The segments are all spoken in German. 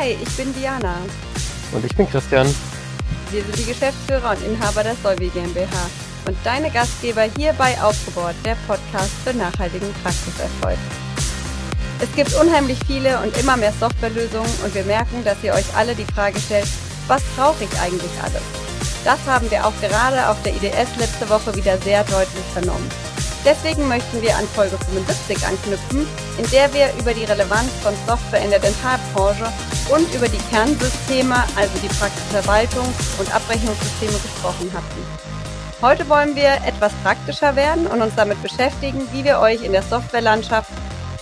Hi, ich bin Diana. Und ich bin Christian. Wir sind die Geschäftsführer und Inhaber der Solvi GmbH und deine Gastgeber hier bei Aufgebohrt, der Podcast für nachhaltigen Praxiserfolg. Es gibt unheimlich viele und immer mehr Softwarelösungen und wir merken, dass ihr euch alle die Frage stellt, was brauche ich eigentlich alles? Das haben wir auch gerade auf der IDS letzte Woche wieder sehr deutlich vernommen. Deswegen möchten wir an Folge 75 anknüpfen, in der wir über die Relevanz von Software in der Dentalbranche und über die Kernsysteme, also die Praxisverwaltung und Abrechnungssysteme gesprochen hatten. Heute wollen wir etwas praktischer werden und uns damit beschäftigen, wie wir euch in der Softwarelandschaft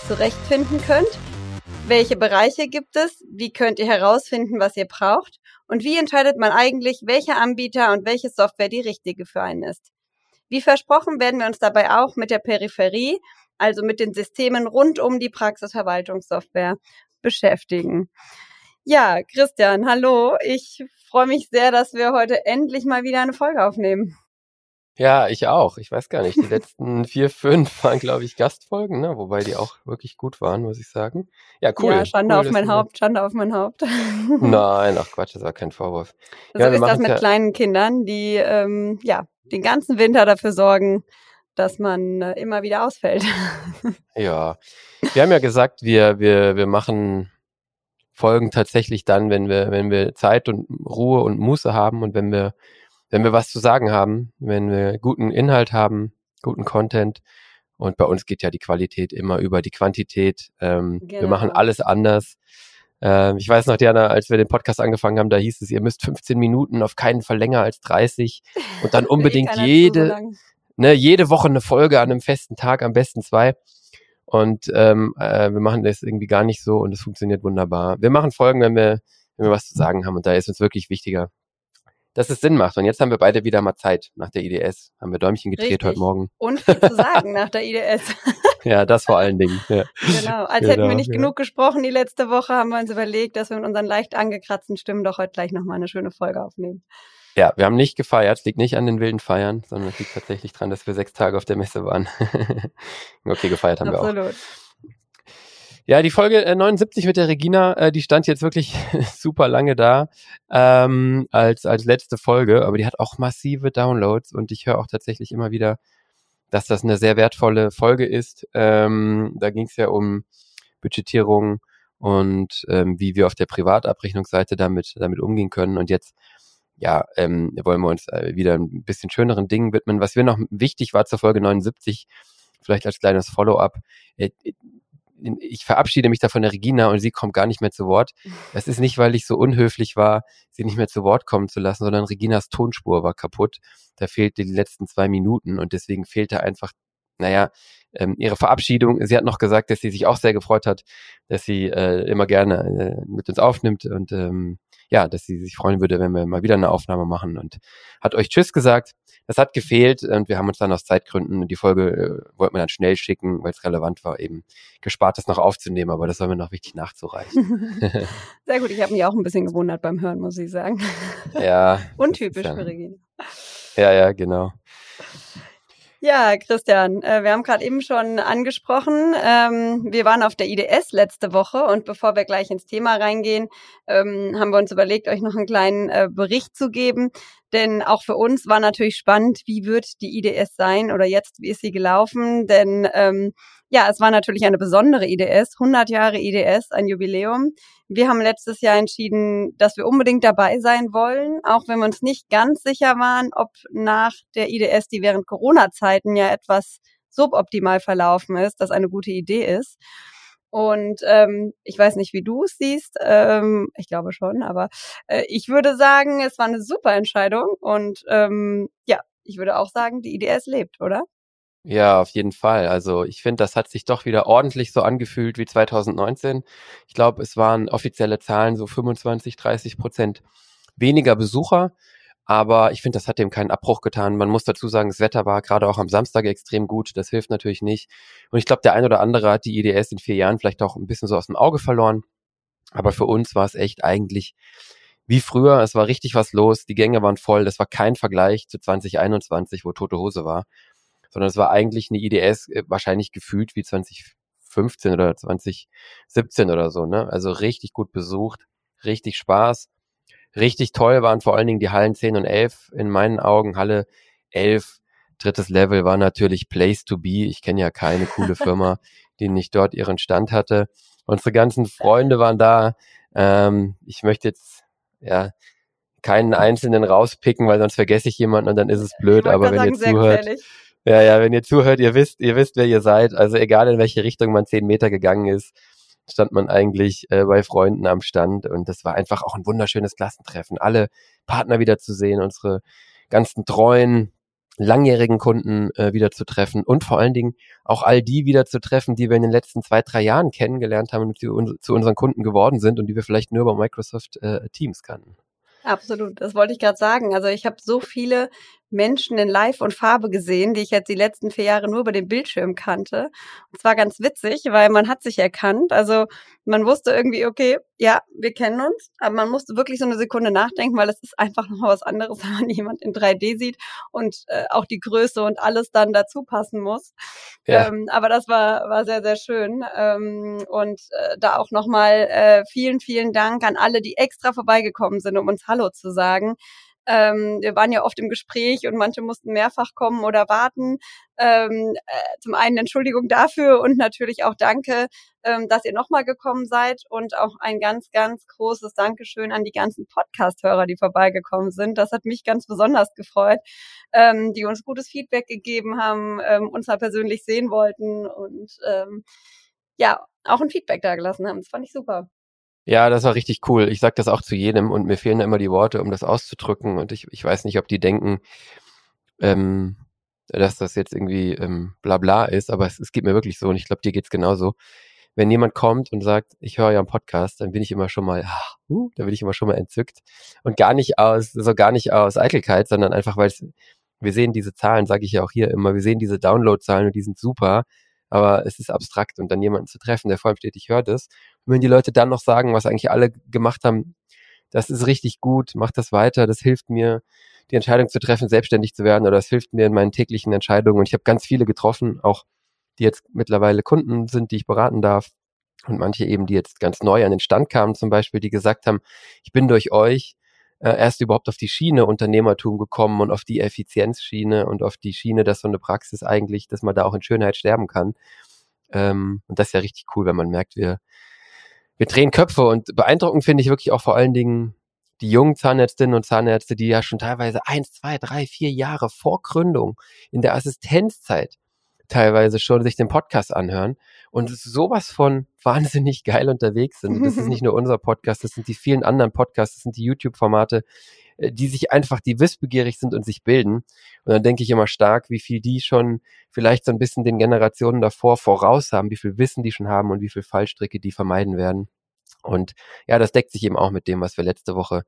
zurechtfinden könnt. Welche Bereiche gibt es? Wie könnt ihr herausfinden, was ihr braucht? Und wie entscheidet man eigentlich, welcher Anbieter und welche Software die richtige für einen ist? Wie versprochen werden wir uns dabei auch mit der Peripherie, also mit den Systemen rund um die Praxisverwaltungssoftware beschäftigen. Ja, Christian, hallo. Ich freue mich sehr, dass wir heute endlich mal wieder eine Folge aufnehmen. Ja, ich auch. Ich weiß gar nicht. Die letzten vier, fünf waren, glaube ich, Gastfolgen, ne? wobei die auch wirklich gut waren, muss ich sagen. Ja, cool. Ja, Schande cool, auf mein Haupt, Schande auf mein Haupt. Nein, ach Quatsch, das war kein Vorwurf. So ja, ist das mit ja kleinen Kindern, die ähm, ja den ganzen Winter dafür sorgen, dass man äh, immer wieder ausfällt. ja, wir haben ja gesagt, wir, wir, wir machen Folgen tatsächlich dann, wenn wir, wenn wir Zeit und Ruhe und Muße haben und wenn wir wenn wir was zu sagen haben, wenn wir guten Inhalt haben, guten Content. Und bei uns geht ja die Qualität immer über die Quantität. Ähm, genau. Wir machen alles anders. Ähm, ich weiß noch, Diana, als wir den Podcast angefangen haben, da hieß es, ihr müsst 15 Minuten, auf keinen Fall länger als 30 und dann unbedingt jede, ne, jede Woche eine Folge an einem festen Tag, am besten zwei. Und ähm, äh, wir machen das irgendwie gar nicht so und es funktioniert wunderbar. Wir machen Folgen, wenn wir, wenn wir was zu sagen haben und da ist uns wirklich wichtiger, dass es Sinn macht. Und jetzt haben wir beide wieder mal Zeit nach der IDS. Haben wir Däumchen gedreht Richtig. heute Morgen. Und viel zu sagen nach der IDS. ja, das vor allen Dingen. Ja. Genau. Als genau, hätten wir nicht ja. genug gesprochen die letzte Woche, haben wir uns überlegt, dass wir mit unseren leicht angekratzten Stimmen doch heute gleich nochmal eine schöne Folge aufnehmen. Ja, wir haben nicht gefeiert. Es liegt nicht an den wilden Feiern, sondern es liegt tatsächlich dran, dass wir sechs Tage auf der Messe waren. okay, gefeiert haben Absolut. wir auch. Ja, die Folge äh, 79 mit der Regina, äh, die stand jetzt wirklich super lange da ähm, als, als letzte Folge, aber die hat auch massive Downloads und ich höre auch tatsächlich immer wieder, dass das eine sehr wertvolle Folge ist. Ähm, da ging es ja um Budgetierung und ähm, wie wir auf der Privatabrechnungsseite damit, damit umgehen können. Und jetzt ja, ähm, wollen wir uns äh, wieder ein bisschen schöneren Dingen widmen. Was mir noch wichtig war zur Folge 79, vielleicht als kleines Follow-up, äh, ich verabschiede mich da von der Regina und sie kommt gar nicht mehr zu Wort. Das ist nicht, weil ich so unhöflich war, sie nicht mehr zu Wort kommen zu lassen, sondern Reginas Tonspur war kaputt. Da fehlte die letzten zwei Minuten und deswegen fehlte einfach, naja, ähm, ihre Verabschiedung. Sie hat noch gesagt, dass sie sich auch sehr gefreut hat, dass sie äh, immer gerne äh, mit uns aufnimmt und ähm, ja, dass sie sich freuen würde, wenn wir mal wieder eine Aufnahme machen und hat euch Tschüss gesagt. Das hat gefehlt und wir haben uns dann aus Zeitgründen die Folge äh, wollten wir dann schnell schicken, weil es relevant war, eben gespart, das noch aufzunehmen, aber das war mir noch wichtig nachzureichen. Sehr gut, ich habe mich auch ein bisschen gewundert beim Hören, muss ich sagen. Ja. Untypisch für Regina. Ja, ja, genau. Ja, Christian, äh, wir haben gerade eben schon angesprochen, ähm, wir waren auf der IDS letzte Woche und bevor wir gleich ins Thema reingehen, ähm, haben wir uns überlegt, euch noch einen kleinen äh, Bericht zu geben. Denn auch für uns war natürlich spannend, wie wird die IDS sein oder jetzt, wie ist sie gelaufen? Denn ähm, ja, es war natürlich eine besondere IDS, 100 Jahre IDS, ein Jubiläum. Wir haben letztes Jahr entschieden, dass wir unbedingt dabei sein wollen, auch wenn wir uns nicht ganz sicher waren, ob nach der IDS, die während Corona-Zeiten ja etwas suboptimal verlaufen ist, das eine gute Idee ist. Und ähm, ich weiß nicht, wie du es siehst. Ähm, ich glaube schon, aber äh, ich würde sagen, es war eine super Entscheidung. Und ähm, ja, ich würde auch sagen, die IDS lebt, oder? Ja, auf jeden Fall. Also ich finde, das hat sich doch wieder ordentlich so angefühlt wie 2019. Ich glaube, es waren offizielle Zahlen so 25, 30 Prozent weniger Besucher. Aber ich finde, das hat dem keinen Abbruch getan. Man muss dazu sagen, das Wetter war gerade auch am Samstag extrem gut. Das hilft natürlich nicht. Und ich glaube, der ein oder andere hat die IDS in vier Jahren vielleicht auch ein bisschen so aus dem Auge verloren. Aber für uns war es echt eigentlich wie früher. Es war richtig was los. Die Gänge waren voll. Das war kein Vergleich zu 2021, wo tote Hose war. Sondern es war eigentlich eine IDS äh, wahrscheinlich gefühlt wie 2015 oder 2017 oder so. Ne? Also richtig gut besucht richtig Spaß. Richtig toll waren vor allen Dingen die Hallen 10 und 11. In meinen Augen Halle 11, drittes Level war natürlich Place to be. Ich kenne ja keine coole Firma, die nicht dort ihren Stand hatte. Unsere ganzen Freunde waren da. Ähm, ich möchte jetzt ja keinen einzelnen rauspicken, weil sonst vergesse ich jemanden und dann ist es blöd. Aber wenn sagen, ihr zuhört, ja, ja, wenn ihr zuhört, ihr wisst, ihr wisst, wer ihr seid. Also egal in welche Richtung man zehn Meter gegangen ist, stand man eigentlich äh, bei Freunden am Stand und das war einfach auch ein wunderschönes Klassentreffen. Alle Partner wieder zu sehen, unsere ganzen treuen, langjährigen Kunden äh, wieder zu treffen und vor allen Dingen auch all die wieder zu treffen, die wir in den letzten zwei, drei Jahren kennengelernt haben und die un zu unseren Kunden geworden sind und die wir vielleicht nur über Microsoft äh, Teams kannten. Absolut, das wollte ich gerade sagen. Also ich habe so viele Menschen in Live und Farbe gesehen, die ich jetzt die letzten vier Jahre nur über den Bildschirm kannte. Und es war ganz witzig, weil man hat sich erkannt. Also man wusste irgendwie, okay, ja, wir kennen uns, aber man musste wirklich so eine Sekunde nachdenken, weil es ist einfach noch was anderes, wenn man jemand in 3D sieht und äh, auch die Größe und alles dann dazu passen muss. Ja. Ähm, aber das war, war sehr, sehr schön. Ähm, und äh, da auch nochmal äh, vielen, vielen Dank an alle, die extra vorbeigekommen sind, um uns Hallo zu sagen. Ähm, wir waren ja oft im Gespräch und manche mussten mehrfach kommen oder warten. Ähm, äh, zum einen Entschuldigung dafür und natürlich auch danke, ähm, dass ihr nochmal gekommen seid und auch ein ganz, ganz großes Dankeschön an die ganzen Podcast-Hörer, die vorbeigekommen sind. Das hat mich ganz besonders gefreut, ähm, die uns gutes Feedback gegeben haben, ähm, uns mal persönlich sehen wollten und ähm, ja, auch ein Feedback da gelassen haben. Das fand ich super. Ja, das war richtig cool. Ich sage das auch zu jedem und mir fehlen immer die Worte, um das auszudrücken. Und ich, ich weiß nicht, ob die denken, ähm, dass das jetzt irgendwie ähm, bla bla ist, aber es, es geht mir wirklich so und ich glaube, dir geht's genauso. Wenn jemand kommt und sagt, ich höre ja einen Podcast, dann bin ich immer schon mal, ah, uh, da bin ich immer schon mal entzückt. Und gar nicht aus, so gar nicht aus Eitelkeit, sondern einfach, weil wir sehen diese Zahlen, sage ich ja auch hier immer, wir sehen diese Download-Zahlen und die sind super aber es ist abstrakt und dann jemanden zu treffen, der vor allem steht, ich höre das. Und wenn die Leute dann noch sagen, was eigentlich alle gemacht haben, das ist richtig gut, mach das weiter, das hilft mir, die Entscheidung zu treffen, selbstständig zu werden oder es hilft mir in meinen täglichen Entscheidungen. Und ich habe ganz viele getroffen, auch die jetzt mittlerweile Kunden sind, die ich beraten darf. Und manche eben, die jetzt ganz neu an den Stand kamen, zum Beispiel, die gesagt haben, ich bin durch euch äh, erst überhaupt auf die Schiene Unternehmertum gekommen und auf die Effizienzschiene und auf die Schiene, dass so eine Praxis eigentlich, dass man da auch in Schönheit sterben kann. Ähm, und das ist ja richtig cool, wenn man merkt, wir, wir drehen Köpfe und beeindruckend finde ich wirklich auch vor allen Dingen die jungen Zahnärztinnen und Zahnärzte, die ja schon teilweise eins, zwei, drei, vier Jahre vor Gründung in der Assistenzzeit teilweise schon sich den Podcast anhören und sowas von wahnsinnig geil unterwegs sind. das ist nicht nur unser Podcast, das sind die vielen anderen Podcasts, das sind die YouTube-Formate, äh, die sich einfach, die wissbegierig sind und sich bilden. Und dann denke ich immer stark, wie viel die schon vielleicht so ein bisschen den Generationen davor voraus haben, wie viel Wissen die schon haben und wie viel Fallstricke die vermeiden werden. Und ja, das deckt sich eben auch mit dem, was wir letzte Woche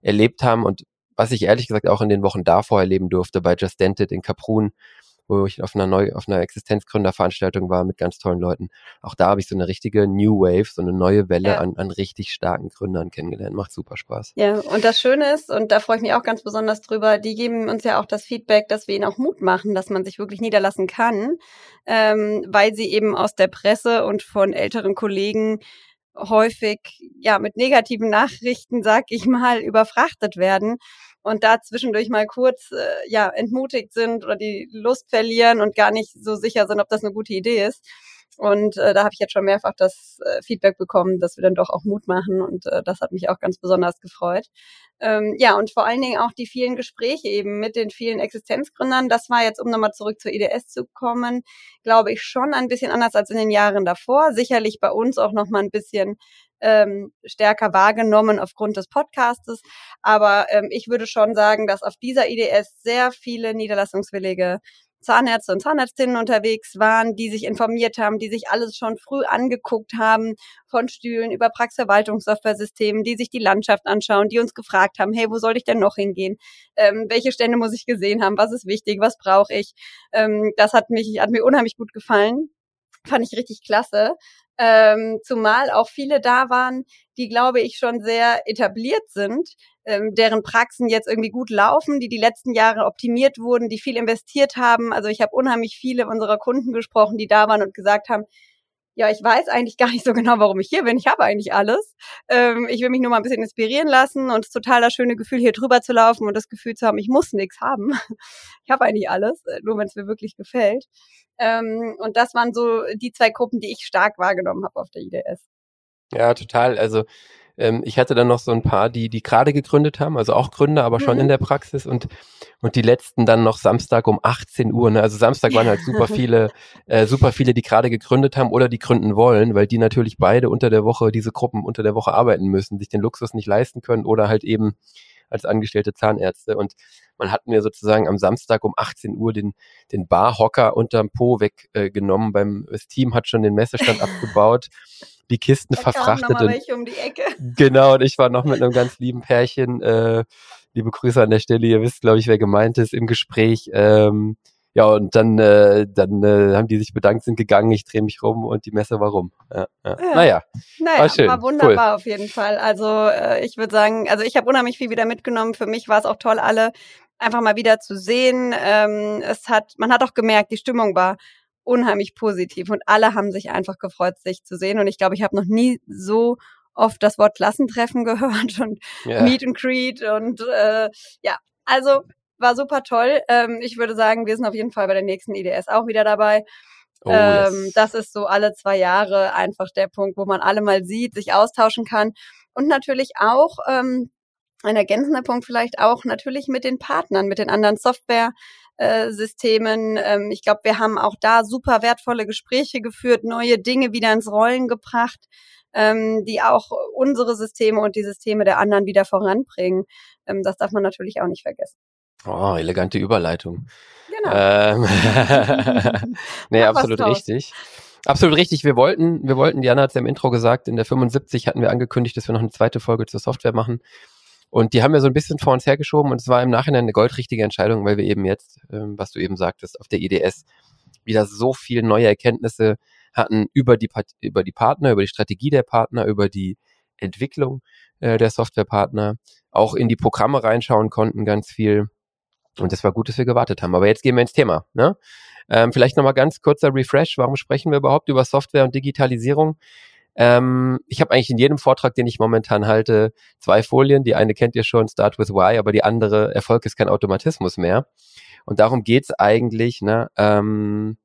erlebt haben und was ich ehrlich gesagt auch in den Wochen davor erleben durfte bei Just Dented in Kaprun, wo ich auf einer neu, auf einer Existenzgründerveranstaltung war mit ganz tollen Leuten. Auch da habe ich so eine richtige New Wave, so eine neue Welle ja. an, an richtig starken Gründern kennengelernt. Macht super Spaß. Ja, und das Schöne ist, und da freue ich mich auch ganz besonders drüber, die geben uns ja auch das Feedback, dass wir ihnen auch Mut machen, dass man sich wirklich niederlassen kann, ähm, weil sie eben aus der Presse und von älteren Kollegen häufig ja mit negativen Nachrichten, sag ich mal, überfrachtet werden und da zwischendurch mal kurz äh, ja entmutigt sind oder die Lust verlieren und gar nicht so sicher sind, ob das eine gute Idee ist. Und äh, da habe ich jetzt schon mehrfach das äh, Feedback bekommen, dass wir dann doch auch Mut machen und äh, das hat mich auch ganz besonders gefreut. Ähm, ja, und vor allen Dingen auch die vielen Gespräche eben mit den vielen Existenzgründern. Das war jetzt, um nochmal zurück zur IDS zu kommen, glaube ich schon ein bisschen anders als in den Jahren davor. Sicherlich bei uns auch nochmal ein bisschen ähm, stärker wahrgenommen aufgrund des Podcastes. Aber ähm, ich würde schon sagen, dass auf dieser IDS sehr viele niederlassungswillige Zahnärzte und Zahnärztinnen unterwegs waren, die sich informiert haben, die sich alles schon früh angeguckt haben, von Stühlen über Praxisverwaltungssoftware-Systemen, die sich die Landschaft anschauen, die uns gefragt haben, hey, wo soll ich denn noch hingehen? Ähm, welche Stände muss ich gesehen haben? Was ist wichtig? Was brauche ich? Ähm, das hat mich, hat mir unheimlich gut gefallen. Fand ich richtig klasse. Ähm, zumal auch viele da waren, die, glaube ich, schon sehr etabliert sind, ähm, deren Praxen jetzt irgendwie gut laufen, die die letzten Jahre optimiert wurden, die viel investiert haben. Also ich habe unheimlich viele unserer Kunden gesprochen, die da waren und gesagt haben, ja, ich weiß eigentlich gar nicht so genau, warum ich hier bin. Ich habe eigentlich alles. Ähm, ich will mich nur mal ein bisschen inspirieren lassen und es ist total das schöne Gefühl, hier drüber zu laufen und das Gefühl zu haben, ich muss nichts haben. Ich habe eigentlich alles, äh, nur wenn es mir wirklich gefällt. Ähm, und das waren so die zwei Gruppen, die ich stark wahrgenommen habe auf der IDS. Ja, total. Also ähm, ich hatte dann noch so ein paar, die, die gerade gegründet haben, also auch Gründer, aber schon mhm. in der Praxis und, und die letzten dann noch Samstag um 18 Uhr. Ne? Also Samstag waren halt super viele, äh, super viele, die gerade gegründet haben oder die gründen wollen, weil die natürlich beide unter der Woche, diese Gruppen unter der Woche arbeiten müssen, sich den Luxus nicht leisten können oder halt eben als angestellte Zahnärzte. Und man hat mir sozusagen am Samstag um 18 Uhr den, den Barhocker unterm Po weggenommen. Äh, beim das Team hat schon den Messestand abgebaut die Kisten da verfrachtet. Noch welche um die Ecke. Genau, und ich war noch mit einem ganz lieben Pärchen, äh, liebe Grüße an der Stelle, ihr wisst, glaube ich, wer gemeint ist, im Gespräch. Ähm, ja, und dann, äh, dann äh, haben die sich bedankt, sind gegangen, ich drehe mich rum und die Messe war rum. Ja, ja. ja. Naja, naja, war schön. War wunderbar cool. auf jeden Fall. Also äh, ich würde sagen, also ich habe unheimlich viel wieder mitgenommen. Für mich war es auch toll, alle einfach mal wieder zu sehen. Ähm, es hat, man hat auch gemerkt, die Stimmung war unheimlich positiv und alle haben sich einfach gefreut, sich zu sehen. Und ich glaube, ich habe noch nie so oft das Wort Klassentreffen gehört und yeah. Meet and Greet und äh, ja, also war super toll. Ähm, ich würde sagen, wir sind auf jeden Fall bei der nächsten IDS auch wieder dabei. Oh, ähm, yes. Das ist so alle zwei Jahre einfach der Punkt, wo man alle mal sieht, sich austauschen kann und natürlich auch ähm, ein ergänzender Punkt vielleicht auch natürlich mit den Partnern, mit den anderen Software Systemen. Ähm, ich glaube, wir haben auch da super wertvolle Gespräche geführt, neue Dinge wieder ins Rollen gebracht, ähm, die auch unsere Systeme und die Systeme der anderen wieder voranbringen. Ähm, das darf man natürlich auch nicht vergessen. Oh, elegante Überleitung. Genau. Ähm, nee, absolut richtig. Absolut richtig. Wir wollten, wir wollten, Diana hat es ja im Intro gesagt, in der 75 hatten wir angekündigt, dass wir noch eine zweite Folge zur Software machen. Und die haben wir so ein bisschen vor uns hergeschoben und es war im Nachhinein eine goldrichtige Entscheidung, weil wir eben jetzt, ähm, was du eben sagtest, auf der IDS wieder so viel neue Erkenntnisse hatten über die, über die Partner, über die Strategie der Partner, über die Entwicklung äh, der Softwarepartner, auch in die Programme reinschauen konnten, ganz viel. Und es war gut, dass wir gewartet haben. Aber jetzt gehen wir ins Thema. Ne? Ähm, vielleicht nochmal ganz kurzer Refresh. Warum sprechen wir überhaupt über Software und Digitalisierung? Ähm, ich habe eigentlich in jedem Vortrag, den ich momentan halte, zwei Folien. Die eine kennt ihr schon, Start with Why, aber die andere, Erfolg ist kein Automatismus mehr. Und darum geht's eigentlich, ne, ähm,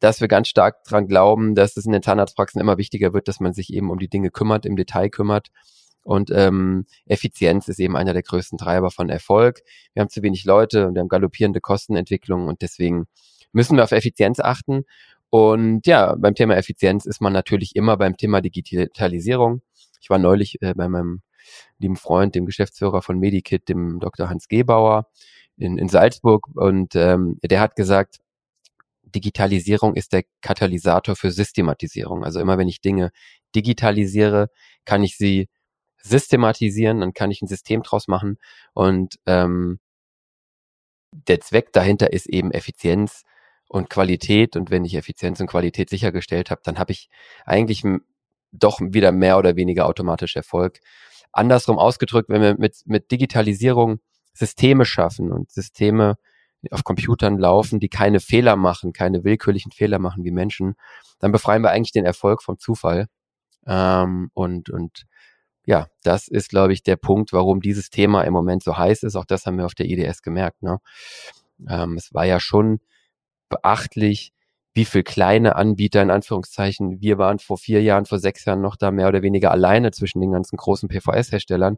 dass wir ganz stark dran glauben, dass es in den Zahnarztpraxen immer wichtiger wird, dass man sich eben um die Dinge kümmert, im Detail kümmert. Und ähm, Effizienz ist eben einer der größten Treiber von Erfolg. Wir haben zu wenig Leute und wir haben galoppierende Kostenentwicklungen und deswegen müssen wir auf Effizienz achten. Und ja, beim Thema Effizienz ist man natürlich immer beim Thema Digitalisierung. Ich war neulich äh, bei meinem lieben Freund, dem Geschäftsführer von Medikit, dem Dr. Hans Gebauer in, in Salzburg. Und ähm, der hat gesagt, Digitalisierung ist der Katalysator für Systematisierung. Also immer wenn ich Dinge digitalisiere, kann ich sie systematisieren, dann kann ich ein System draus machen. Und ähm, der Zweck dahinter ist eben Effizienz und Qualität. Und wenn ich Effizienz und Qualität sichergestellt habe, dann habe ich eigentlich doch wieder mehr oder weniger automatisch Erfolg. Andersrum ausgedrückt, wenn wir mit, mit Digitalisierung Systeme schaffen und Systeme auf Computern laufen, die keine Fehler machen, keine willkürlichen Fehler machen wie Menschen, dann befreien wir eigentlich den Erfolg vom Zufall. Ähm, und, und ja, das ist, glaube ich, der Punkt, warum dieses Thema im Moment so heiß ist. Auch das haben wir auf der IDS gemerkt. Ne? Ähm, es war ja schon beachtlich, wie viel kleine Anbieter in Anführungszeichen, wir waren vor vier Jahren, vor sechs Jahren noch da mehr oder weniger alleine zwischen den ganzen großen PVS-Herstellern.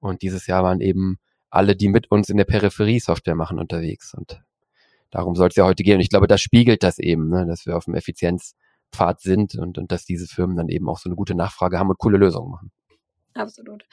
Und dieses Jahr waren eben alle, die mit uns in der Peripherie Software machen, unterwegs. Und darum soll es ja heute gehen. Und ich glaube, das spiegelt das eben, ne, dass wir auf dem Effizienzpfad sind und, und dass diese Firmen dann eben auch so eine gute Nachfrage haben und coole Lösungen machen. Absolut.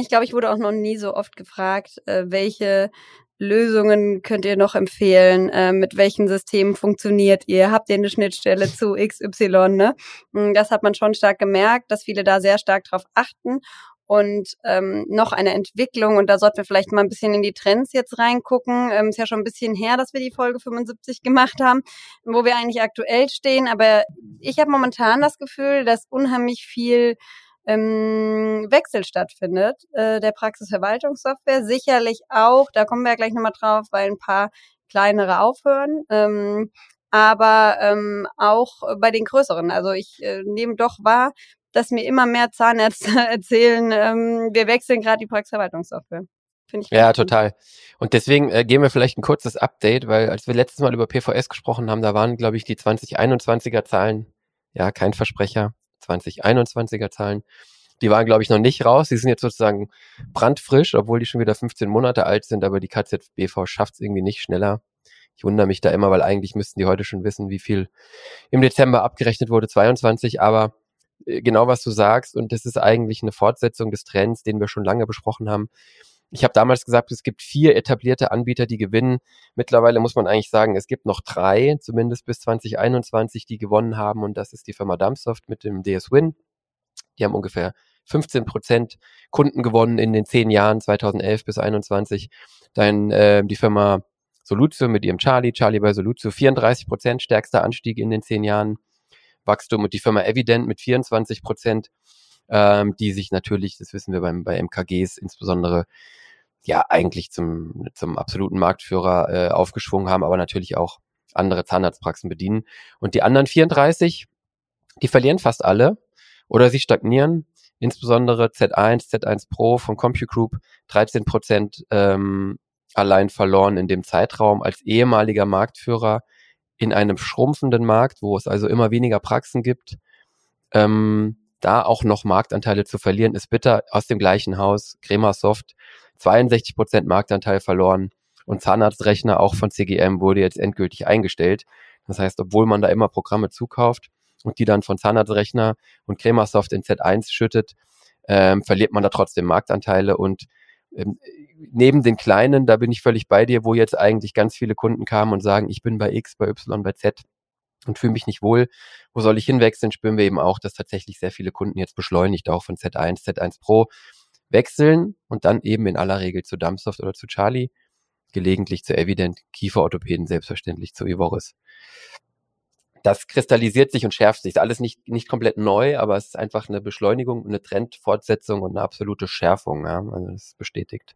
Ich glaube, ich wurde auch noch nie so oft gefragt, äh, welche Lösungen könnt ihr noch empfehlen? Äh, mit welchen Systemen funktioniert ihr? Habt ihr eine Schnittstelle zu XY? Ne? Hm, das hat man schon stark gemerkt, dass viele da sehr stark drauf achten. Und ähm, noch eine Entwicklung, und da sollten wir vielleicht mal ein bisschen in die Trends jetzt reingucken. Ähm, ist ja schon ein bisschen her, dass wir die Folge 75 gemacht haben, wo wir eigentlich aktuell stehen. Aber ich habe momentan das Gefühl, dass unheimlich viel ähm, Wechsel stattfindet, äh, der Praxisverwaltungssoftware. Sicherlich auch, da kommen wir ja gleich nochmal drauf, weil ein paar kleinere aufhören. Ähm, aber ähm, auch bei den größeren. Also ich äh, nehme doch wahr, dass mir immer mehr Zahnärzte erzählen, ähm, wir wechseln gerade die Praxisverwaltungssoftware. Finde ich ja, total. Und deswegen äh, geben wir vielleicht ein kurzes Update, weil als wir letztes Mal über PVS gesprochen haben, da waren, glaube ich, die 2021er Zahlen, ja, kein Versprecher, 2021er Zahlen, die waren, glaube ich, noch nicht raus. Die sind jetzt sozusagen brandfrisch, obwohl die schon wieder 15 Monate alt sind, aber die KZBV schafft es irgendwie nicht schneller. Ich wundere mich da immer, weil eigentlich müssten die heute schon wissen, wie viel im Dezember abgerechnet wurde, 22, aber äh, genau was du sagst und das ist eigentlich eine Fortsetzung des Trends, den wir schon lange besprochen haben. Ich habe damals gesagt, es gibt vier etablierte Anbieter, die gewinnen. Mittlerweile muss man eigentlich sagen, es gibt noch drei, zumindest bis 2021, die gewonnen haben. Und das ist die Firma Dumpsoft mit dem DS Win. Die haben ungefähr 15 Prozent Kunden gewonnen in den zehn Jahren 2011 bis 2021. Dann äh, die Firma Solutio mit ihrem Charlie, Charlie bei Solutio 34 Prozent, stärkster Anstieg in den zehn Jahren. Wachstum und die Firma Evident mit 24 Prozent, ähm, die sich natürlich, das wissen wir beim, bei MKGs insbesondere, ja eigentlich zum, zum absoluten Marktführer äh, aufgeschwungen haben, aber natürlich auch andere Zahnarztpraxen bedienen. Und die anderen 34, die verlieren fast alle oder sie stagnieren. Insbesondere Z1, Z1 Pro von CompuGroup 13 Prozent ähm, allein verloren in dem Zeitraum als ehemaliger Marktführer in einem schrumpfenden Markt, wo es also immer weniger Praxen gibt. Ähm, da auch noch Marktanteile zu verlieren, ist bitter. Aus dem gleichen Haus, Cremasoft 62 Prozent Marktanteil verloren und Zahnarztrechner auch von CGM wurde jetzt endgültig eingestellt. Das heißt, obwohl man da immer Programme zukauft und die dann von Zahnarztrechner und Cremasoft in Z1 schüttet, ähm, verliert man da trotzdem Marktanteile und ähm, neben den kleinen, da bin ich völlig bei dir, wo jetzt eigentlich ganz viele Kunden kamen und sagen, ich bin bei X, bei Y, bei Z und fühle mich nicht wohl. Wo soll ich hinwechseln? Spüren wir eben auch, dass tatsächlich sehr viele Kunden jetzt beschleunigt auch von Z1, Z1 Pro wechseln und dann eben in aller Regel zu Dumpsoft oder zu Charlie, gelegentlich zu Evident, Kieferorthopäden selbstverständlich zu Ivoris. Das kristallisiert sich und schärft sich. Ist alles nicht, nicht komplett neu, aber es ist einfach eine Beschleunigung, eine Trendfortsetzung und eine absolute Schärfung. Ja? Also das ist bestätigt.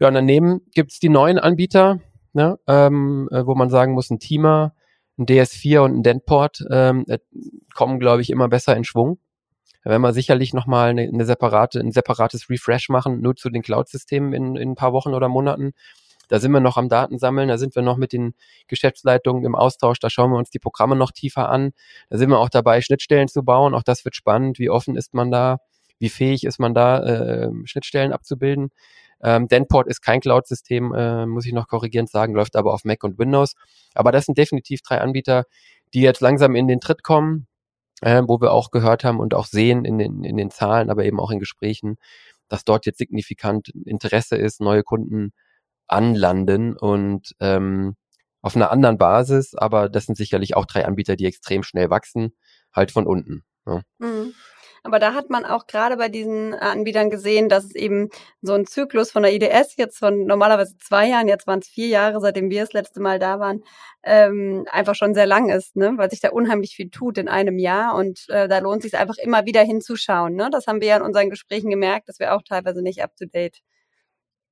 Ja, und daneben gibt's die neuen Anbieter, ne, ähm, äh, wo man sagen muss, ein Teamer, ein DS4 und ein Dentport ähm, äh, kommen, glaube ich, immer besser in Schwung. Da werden wir sicherlich nochmal eine, eine separate, ein separates Refresh machen, nur zu den Cloud-Systemen in, in ein paar Wochen oder Monaten. Da sind wir noch am Datensammeln, da sind wir noch mit den Geschäftsleitungen im Austausch, da schauen wir uns die Programme noch tiefer an. Da sind wir auch dabei, Schnittstellen zu bauen. Auch das wird spannend. Wie offen ist man da? Wie fähig ist man da, äh, Schnittstellen abzubilden? Ähm, Denport ist kein Cloud-System, äh, muss ich noch korrigierend sagen, läuft aber auf Mac und Windows. Aber das sind definitiv drei Anbieter, die jetzt langsam in den Tritt kommen äh, wo wir auch gehört haben und auch sehen in den, in den Zahlen, aber eben auch in Gesprächen, dass dort jetzt signifikant Interesse ist, neue Kunden anlanden und ähm, auf einer anderen Basis, aber das sind sicherlich auch drei Anbieter, die extrem schnell wachsen, halt von unten. Ja. Mhm. Aber da hat man auch gerade bei diesen Anbietern gesehen, dass es eben so ein Zyklus von der IDS jetzt von normalerweise zwei Jahren, jetzt waren es vier Jahre, seitdem wir das letzte Mal da waren, ähm, einfach schon sehr lang ist, ne? weil sich da unheimlich viel tut in einem Jahr und äh, da lohnt sich einfach immer wieder hinzuschauen. Ne? Das haben wir ja in unseren Gesprächen gemerkt, dass wir auch teilweise nicht up to date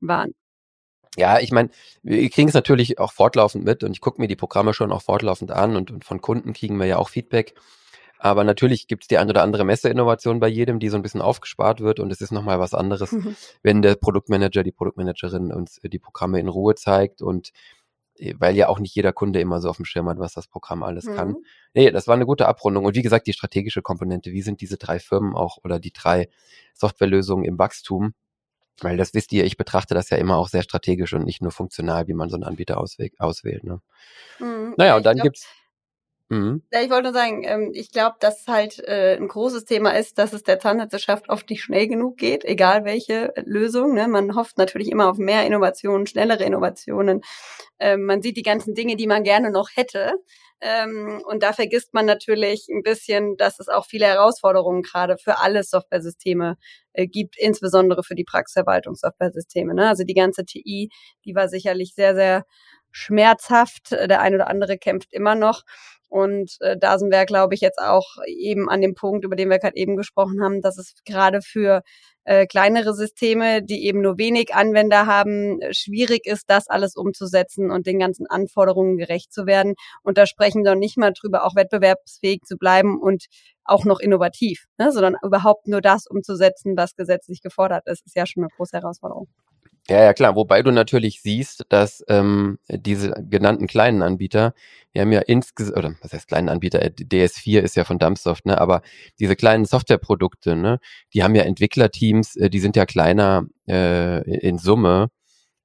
waren. Ja, ich meine, wir kriegen es natürlich auch fortlaufend mit und ich gucke mir die Programme schon auch fortlaufend an und, und von Kunden kriegen wir ja auch Feedback. Aber natürlich gibt es die ein oder andere Messeinnovation bei jedem, die so ein bisschen aufgespart wird und es ist nochmal was anderes, mhm. wenn der Produktmanager, die Produktmanagerin uns die Programme in Ruhe zeigt und äh, weil ja auch nicht jeder Kunde immer so auf dem Schirm hat, was das Programm alles mhm. kann. Nee, das war eine gute Abrundung. Und wie gesagt, die strategische Komponente, wie sind diese drei Firmen auch oder die drei Softwarelösungen im Wachstum? Weil das wisst ihr, ich betrachte das ja immer auch sehr strategisch und nicht nur funktional, wie man so einen Anbieter auswählt. Ne? Mhm. Naja, und dann glaub, gibt's Mhm. Ja, ich wollte nur sagen, ähm, ich glaube, dass halt äh, ein großes Thema ist, dass es der Zahnärzteschaft oft nicht schnell genug geht, egal welche Lösung. Ne? Man hofft natürlich immer auf mehr Innovationen, schnellere Innovationen. Ähm, man sieht die ganzen Dinge, die man gerne noch hätte. Ähm, und da vergisst man natürlich ein bisschen, dass es auch viele Herausforderungen gerade für alle Softwaresysteme äh, gibt, insbesondere für die Praxisverwaltungssoftwaresysteme. Ne? Also die ganze TI, die war sicherlich sehr, sehr schmerzhaft. Der eine oder andere kämpft immer noch. Und äh, da sind wir, glaube ich, jetzt auch eben an dem Punkt, über den wir gerade eben gesprochen haben, dass es gerade für äh, kleinere Systeme, die eben nur wenig Anwender haben, schwierig ist, das alles umzusetzen und den ganzen Anforderungen gerecht zu werden. Und da sprechen wir noch nicht mal drüber, auch wettbewerbsfähig zu bleiben und auch noch innovativ, ne? sondern überhaupt nur das umzusetzen, was gesetzlich gefordert ist, ist ja schon eine große Herausforderung. Ja, ja, klar. Wobei du natürlich siehst, dass ähm, diese genannten kleinen Anbieter, die haben ja insgesamt, oder was heißt kleinen Anbieter, äh, DS4 ist ja von Dumpsoft, ne, aber diese kleinen Softwareprodukte, ne, die haben ja Entwicklerteams, äh, die sind ja kleiner äh, in Summe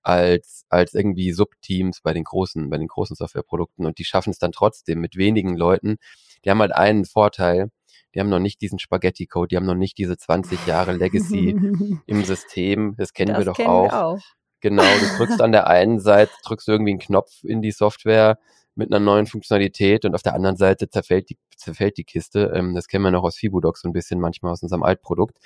als als irgendwie Subteams bei den großen bei den großen Softwareprodukten und die schaffen es dann trotzdem mit wenigen Leuten. Die haben halt einen Vorteil, die haben noch nicht diesen Spaghetti-Code, die haben noch nicht diese 20 Jahre Legacy im System. Das kennen das wir doch kennen auch. Wir auch. Genau, du drückst an der einen Seite, drückst irgendwie einen Knopf in die Software mit einer neuen Funktionalität und auf der anderen Seite zerfällt die, zerfällt die Kiste. Ähm, das kennen wir noch aus Fibudox so ein bisschen manchmal aus unserem Altprodukt.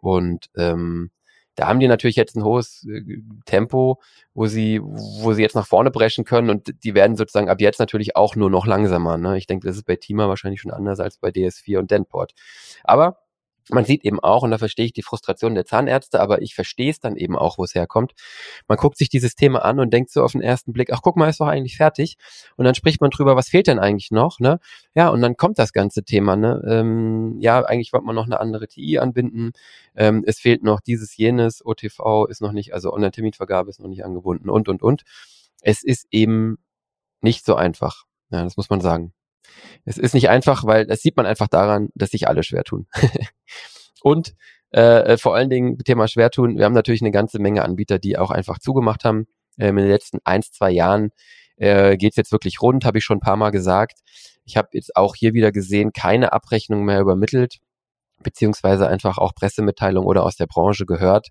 Und ähm, da haben die natürlich jetzt ein hohes äh, Tempo, wo sie, wo sie jetzt nach vorne brechen können und die werden sozusagen ab jetzt natürlich auch nur noch langsamer. Ne? Ich denke, das ist bei Tima wahrscheinlich schon anders als bei DS4 und Denport. Aber man sieht eben auch, und da verstehe ich die Frustration der Zahnärzte, aber ich verstehe es dann eben auch, wo es herkommt. Man guckt sich dieses Thema an und denkt so auf den ersten Blick, ach guck mal, ist doch eigentlich fertig. Und dann spricht man drüber, was fehlt denn eigentlich noch, ne? Ja, und dann kommt das ganze Thema, ne? Ähm, ja, eigentlich wollte man noch eine andere TI anbinden. Ähm, es fehlt noch dieses, jenes, OTV ist noch nicht, also Online-Terminvergabe ist noch nicht angebunden und, und, und. Es ist eben nicht so einfach. Ja, das muss man sagen. Es ist nicht einfach, weil das sieht man einfach daran, dass sich alle schwer tun. Und äh, vor allen Dingen Thema Schwertun, wir haben natürlich eine ganze Menge Anbieter, die auch einfach zugemacht haben. Ähm, in den letzten eins, zwei Jahren äh, geht es jetzt wirklich rund, habe ich schon ein paar Mal gesagt. Ich habe jetzt auch hier wieder gesehen, keine Abrechnung mehr übermittelt, beziehungsweise einfach auch Pressemitteilungen oder aus der Branche gehört.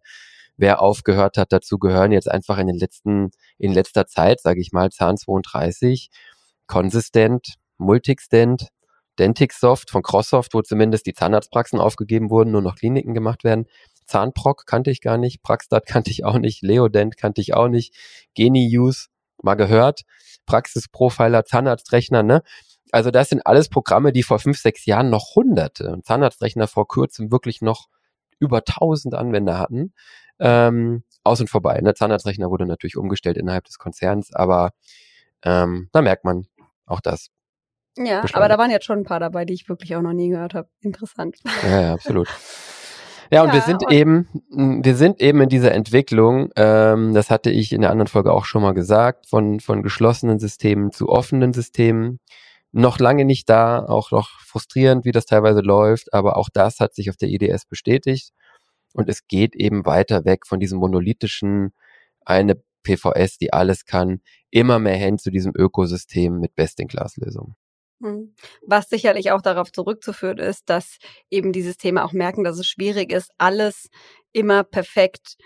Wer aufgehört hat, dazu gehören jetzt einfach in den letzten, in letzter Zeit, sage ich mal, Zahn 32, konsistent, Multixdent, Dentixsoft von Crosssoft, wo zumindest die Zahnarztpraxen aufgegeben wurden, nur noch Kliniken gemacht werden. Zahnproc kannte ich gar nicht, Praxstat kannte ich auch nicht, Leodent kannte ich auch nicht, Geniuse mal gehört, Praxisprofiler, Zahnarztrechner, ne? Also das sind alles Programme, die vor fünf, sechs Jahren noch hunderte und Zahnarztrechner vor kurzem wirklich noch über tausend Anwender hatten. Ähm, aus und vorbei. Ne? Zahnarztrechner wurde natürlich umgestellt innerhalb des Konzerns, aber ähm, da merkt man auch das. Ja, aber da waren jetzt schon ein paar dabei, die ich wirklich auch noch nie gehört habe. Interessant. Ja, ja absolut. Ja, und ja, wir sind und eben, wir sind eben in dieser Entwicklung, ähm, das hatte ich in der anderen Folge auch schon mal gesagt, von, von geschlossenen Systemen zu offenen Systemen. Noch lange nicht da, auch noch frustrierend, wie das teilweise läuft, aber auch das hat sich auf der IDS bestätigt. Und es geht eben weiter weg von diesem monolithischen, eine PVS, die alles kann, immer mehr hin zu diesem Ökosystem mit Best-in-Class-Lösungen. Hm. Was sicherlich auch darauf zurückzuführen ist, dass eben dieses Thema auch merken, dass es schwierig ist, alles immer perfekt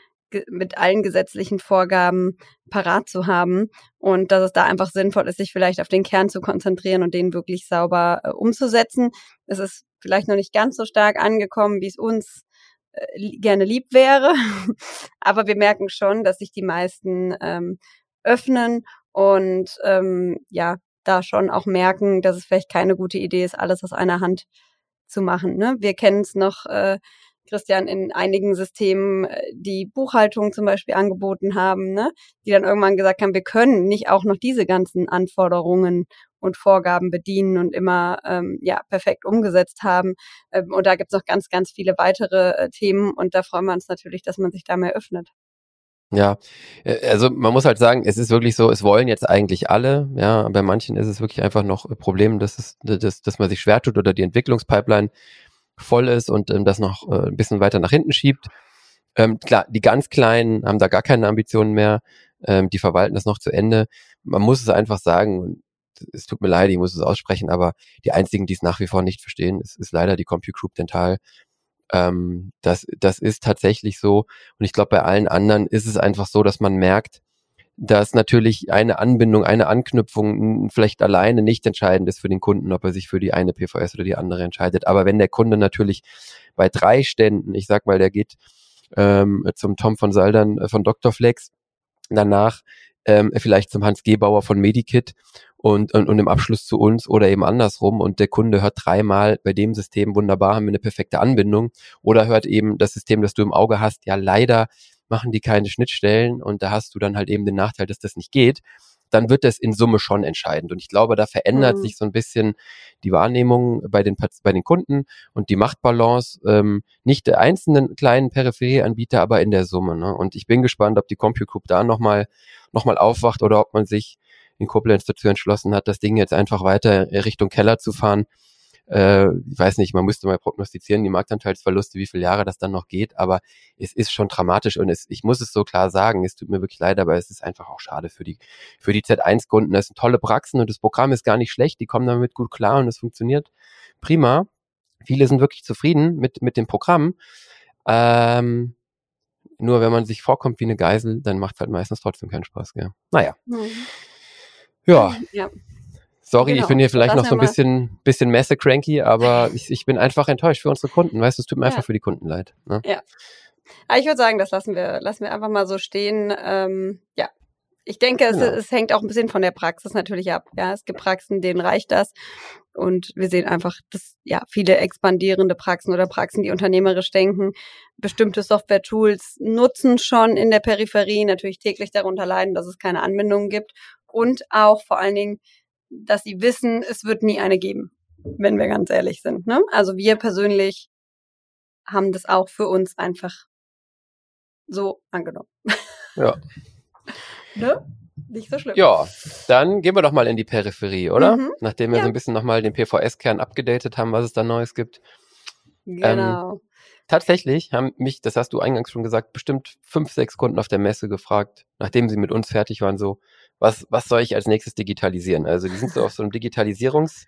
mit allen gesetzlichen Vorgaben parat zu haben und dass es da einfach sinnvoll ist, sich vielleicht auf den Kern zu konzentrieren und den wirklich sauber äh, umzusetzen. Es ist vielleicht noch nicht ganz so stark angekommen, wie es uns äh, gerne lieb wäre, aber wir merken schon, dass sich die meisten ähm, öffnen und ähm, ja da schon auch merken, dass es vielleicht keine gute Idee ist, alles aus einer Hand zu machen. Ne? Wir kennen es noch, äh, Christian, in einigen Systemen, äh, die Buchhaltung zum Beispiel angeboten haben, ne? die dann irgendwann gesagt haben, wir können nicht auch noch diese ganzen Anforderungen und Vorgaben bedienen und immer ähm, ja perfekt umgesetzt haben. Ähm, und da gibt es noch ganz, ganz viele weitere äh, Themen und da freuen wir uns natürlich, dass man sich da mehr öffnet. Ja, äh, also man muss halt sagen, es ist wirklich so, es wollen jetzt eigentlich alle, ja, bei manchen ist es wirklich einfach noch ein Problem, dass, es, dass, dass man sich schwer tut oder die Entwicklungspipeline voll ist und ähm, das noch äh, ein bisschen weiter nach hinten schiebt. Ähm, klar, die ganz Kleinen haben da gar keine Ambitionen mehr, ähm, die verwalten das noch zu Ende. Man muss es einfach sagen, es tut mir leid, ich muss es aussprechen, aber die einzigen, die es nach wie vor nicht verstehen, ist, ist leider die Compute Group Dental ähm, das, das ist tatsächlich so. Und ich glaube, bei allen anderen ist es einfach so, dass man merkt, dass natürlich eine Anbindung, eine Anknüpfung vielleicht alleine nicht entscheidend ist für den Kunden, ob er sich für die eine PVS oder die andere entscheidet. Aber wenn der Kunde natürlich bei drei Ständen, ich sag mal, der geht ähm, zum Tom von Saldern äh, von Dr. Flex, danach ähm, vielleicht zum Hans Gebauer von Medikit und, und, und im Abschluss zu uns oder eben andersrum. Und der Kunde hört dreimal bei dem System wunderbar, haben wir eine perfekte Anbindung. Oder hört eben das System, das du im Auge hast, ja leider machen die keine Schnittstellen und da hast du dann halt eben den Nachteil, dass das nicht geht dann wird das in Summe schon entscheidend. Und ich glaube, da verändert mhm. sich so ein bisschen die Wahrnehmung bei den, bei den Kunden und die Machtbalance, ähm, nicht der einzelnen kleinen Peripherieanbieter, aber in der Summe. Ne? Und ich bin gespannt, ob die Compute Group da nochmal noch mal aufwacht oder ob man sich in Koblenz dazu entschlossen hat, das Ding jetzt einfach weiter Richtung Keller zu fahren äh, ich weiß nicht, man müsste mal prognostizieren, die Marktanteilsverluste, wie viele Jahre das dann noch geht, aber es ist schon dramatisch und es, ich muss es so klar sagen, es tut mir wirklich leid, aber es ist einfach auch schade für die, für die Z1-Kunden. Das sind tolle Praxen und das Programm ist gar nicht schlecht, die kommen damit gut klar und es funktioniert prima. Viele sind wirklich zufrieden mit, mit dem Programm. Ähm, nur wenn man sich vorkommt wie eine Geisel, dann macht es halt meistens trotzdem keinen Spaß. Gell? Naja. Mhm. Ja. ja. Sorry, genau. ich bin hier vielleicht noch so ein bisschen, bisschen Messe-cranky, aber ich, ich bin einfach enttäuscht für unsere Kunden. Weißt du, es tut mir ja. einfach für die Kunden leid. Ne? Ja. Aber ich würde sagen, das lassen wir, lassen wir einfach mal so stehen. Ähm, ja. Ich denke, es, genau. es hängt auch ein bisschen von der Praxis natürlich ab. Ja, es gibt Praxen, denen reicht das. Und wir sehen einfach, dass ja viele expandierende Praxen oder Praxen, die unternehmerisch denken, bestimmte Software-Tools nutzen schon in der Peripherie, natürlich täglich darunter leiden, dass es keine Anbindungen gibt und auch vor allen Dingen dass sie wissen, es wird nie eine geben, wenn wir ganz ehrlich sind. Ne? Also wir persönlich haben das auch für uns einfach so angenommen. Ja. ne? Nicht so schlimm. Ja, dann gehen wir doch mal in die Peripherie, oder? Mhm. Nachdem wir ja. so ein bisschen nochmal den PVS-Kern abgedatet haben, was es da Neues gibt. Genau. Ähm, tatsächlich haben mich, das hast du eingangs schon gesagt, bestimmt fünf, sechs Kunden auf der Messe gefragt, nachdem sie mit uns fertig waren, so, was, was soll ich als nächstes digitalisieren? Also die sind so auf so einem Digitalisierungs-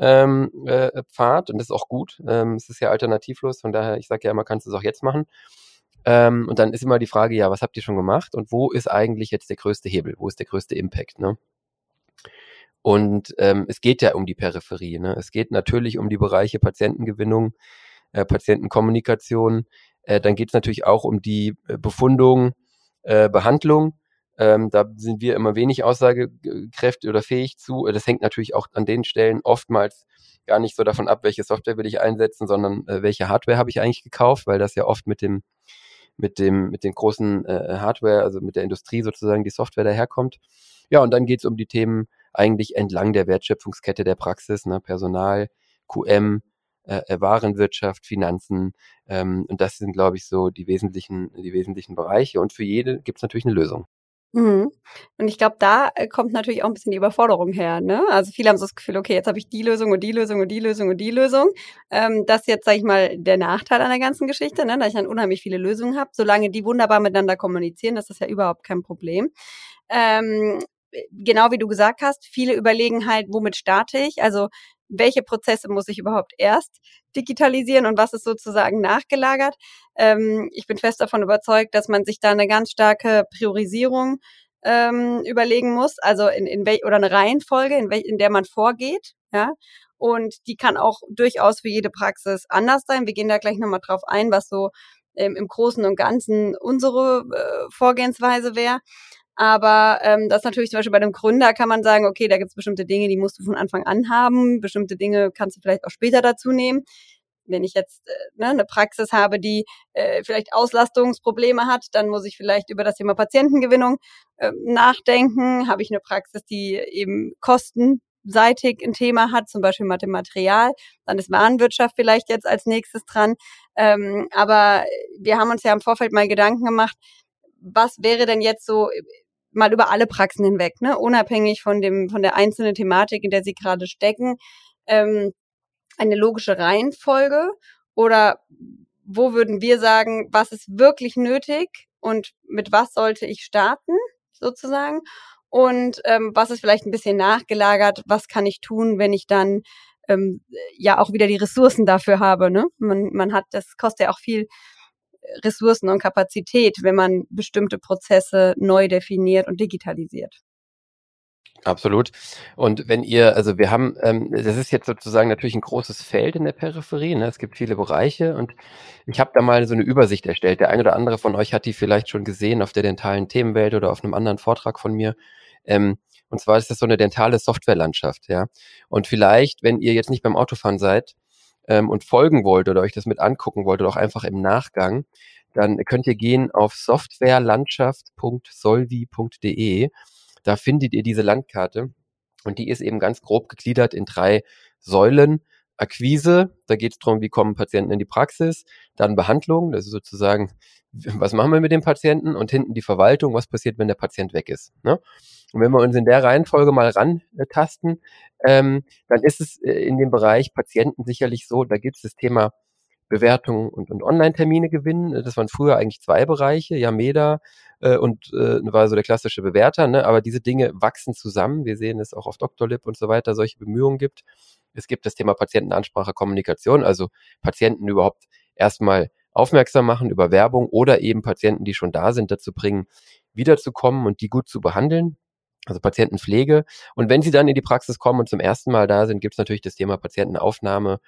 ähm, äh, Pfad und das ist auch gut. Ähm, es ist ja alternativlos, von daher, ich sage ja immer, kannst du es auch jetzt machen. Ähm, und dann ist immer die Frage, ja, was habt ihr schon gemacht und wo ist eigentlich jetzt der größte Hebel? Wo ist der größte Impact? Ne? Und ähm, es geht ja um die Peripherie. Ne? Es geht natürlich um die Bereiche Patientengewinnung, äh, Patientenkommunikation. Äh, dann geht es natürlich auch um die äh, Befundung, äh, Behandlung ähm, da sind wir immer wenig aussagekräftig oder fähig zu. Das hängt natürlich auch an den Stellen oftmals gar nicht so davon ab, welche Software will ich einsetzen, sondern äh, welche Hardware habe ich eigentlich gekauft, weil das ja oft mit dem mit dem mit den großen äh, Hardware, also mit der Industrie sozusagen die Software daherkommt. Ja, und dann geht es um die Themen eigentlich entlang der Wertschöpfungskette der Praxis, ne, Personal, QM, äh, äh, Warenwirtschaft, Finanzen. Ähm, und das sind, glaube ich, so die wesentlichen, die wesentlichen Bereiche. Und für jede gibt es natürlich eine Lösung. Mhm. Und ich glaube, da äh, kommt natürlich auch ein bisschen die Überforderung her. Ne? Also viele haben so das Gefühl, okay, jetzt habe ich die Lösung und die Lösung und die Lösung und die Lösung. Ähm, das ist jetzt, sage ich mal, der Nachteil an der ganzen Geschichte, ne? dass ich dann unheimlich viele Lösungen habe. Solange die wunderbar miteinander kommunizieren, das ist ja überhaupt kein Problem. Ähm, genau wie du gesagt hast, viele überlegen halt, womit starte ich? Also welche Prozesse muss ich überhaupt erst digitalisieren und was ist sozusagen nachgelagert. Ähm, ich bin fest davon überzeugt, dass man sich da eine ganz starke Priorisierung ähm, überlegen muss, also in, in welch oder eine Reihenfolge, in, welch, in der man vorgeht, ja. Und die kann auch durchaus für jede Praxis anders sein. Wir gehen da gleich nochmal drauf ein, was so ähm, im Großen und Ganzen unsere äh, Vorgehensweise wäre. Aber ähm, das natürlich zum Beispiel bei einem Gründer kann man sagen, okay, da gibt es bestimmte Dinge, die musst du von Anfang an haben, bestimmte Dinge kannst du vielleicht auch später dazu nehmen. Wenn ich jetzt äh, ne, eine Praxis habe, die äh, vielleicht Auslastungsprobleme hat, dann muss ich vielleicht über das Thema Patientengewinnung äh, nachdenken. Habe ich eine Praxis, die eben kostenseitig ein Thema hat, zum Beispiel Material, dann ist Warenwirtschaft vielleicht jetzt als nächstes dran. Ähm, aber wir haben uns ja im Vorfeld mal Gedanken gemacht, was wäre denn jetzt so mal über alle Praxen hinweg, ne? unabhängig von dem von der einzelnen Thematik, in der sie gerade stecken, ähm, eine logische Reihenfolge oder wo würden wir sagen, was ist wirklich nötig und mit was sollte ich starten sozusagen und ähm, was ist vielleicht ein bisschen nachgelagert, was kann ich tun, wenn ich dann ähm, ja auch wieder die Ressourcen dafür habe. Ne? Man, man hat, das kostet ja auch viel Ressourcen und Kapazität, wenn man bestimmte Prozesse neu definiert und digitalisiert. Absolut. Und wenn ihr, also wir haben, ähm, das ist jetzt sozusagen natürlich ein großes Feld in der Peripherie, ne? es gibt viele Bereiche und ich habe da mal so eine Übersicht erstellt. Der ein oder andere von euch hat die vielleicht schon gesehen auf der dentalen Themenwelt oder auf einem anderen Vortrag von mir. Ähm, Und zwar ist das so eine dentale Softwarelandschaft, ja. Und vielleicht, wenn ihr jetzt nicht beim Autofahren seid ähm, und folgen wollt oder euch das mit angucken wollt oder auch einfach im Nachgang, dann könnt ihr gehen auf softwarelandschaft.solvi.de. Da findet ihr diese Landkarte und die ist eben ganz grob gegliedert in drei Säulen. Akquise, da geht es darum, wie kommen Patienten in die Praxis, dann Behandlung, das ist sozusagen, was machen wir mit dem Patienten und hinten die Verwaltung, was passiert, wenn der Patient weg ist. Ne? Und wenn wir uns in der Reihenfolge mal rantasten, ähm, dann ist es äh, in dem Bereich Patienten sicherlich so, da gibt es das Thema Bewertungen und, und Online-Termine gewinnen. Das waren früher eigentlich zwei Bereiche, Yameda äh, und äh, war so der klassische Bewerter, ne? aber diese Dinge wachsen zusammen. Wir sehen es auch auf Doctolib und so weiter, solche Bemühungen gibt. Es gibt das Thema Patientenansprache, Kommunikation, also Patienten überhaupt erstmal aufmerksam machen über Werbung oder eben Patienten, die schon da sind, dazu bringen, wiederzukommen und die gut zu behandeln also Patientenpflege. Und wenn sie dann in die Praxis kommen und zum ersten Mal da sind, gibt es natürlich das Thema Patientenaufnahme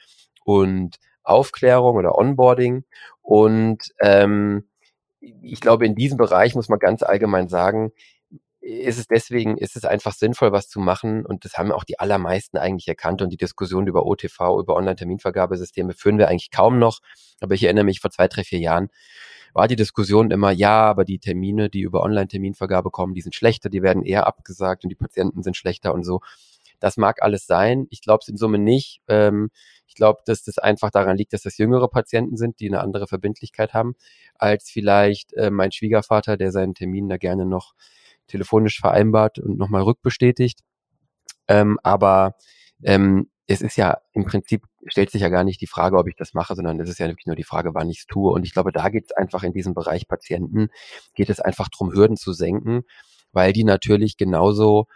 und Aufklärung oder Onboarding. Und ähm, ich glaube, in diesem Bereich muss man ganz allgemein sagen, ist es deswegen, ist es einfach sinnvoll, was zu machen. Und das haben auch die allermeisten eigentlich erkannt. Und die Diskussion über OTV, über Online-Terminvergabesysteme führen wir eigentlich kaum noch. Aber ich erinnere mich vor zwei, drei, vier Jahren war die Diskussion immer, ja, aber die Termine, die über Online-Terminvergabe kommen, die sind schlechter, die werden eher abgesagt und die Patienten sind schlechter und so. Das mag alles sein. Ich glaube es in Summe nicht. Ähm, ich glaube, dass das einfach daran liegt, dass das jüngere Patienten sind, die eine andere Verbindlichkeit haben, als vielleicht äh, mein Schwiegervater, der seinen Termin da gerne noch telefonisch vereinbart und nochmal rückbestätigt. Ähm, aber ähm, es ist ja im Prinzip, stellt sich ja gar nicht die Frage, ob ich das mache, sondern es ist ja wirklich nur die Frage, wann ich es tue. Und ich glaube, da geht es einfach in diesem Bereich Patienten, geht es einfach darum, Hürden zu senken, weil die natürlich genauso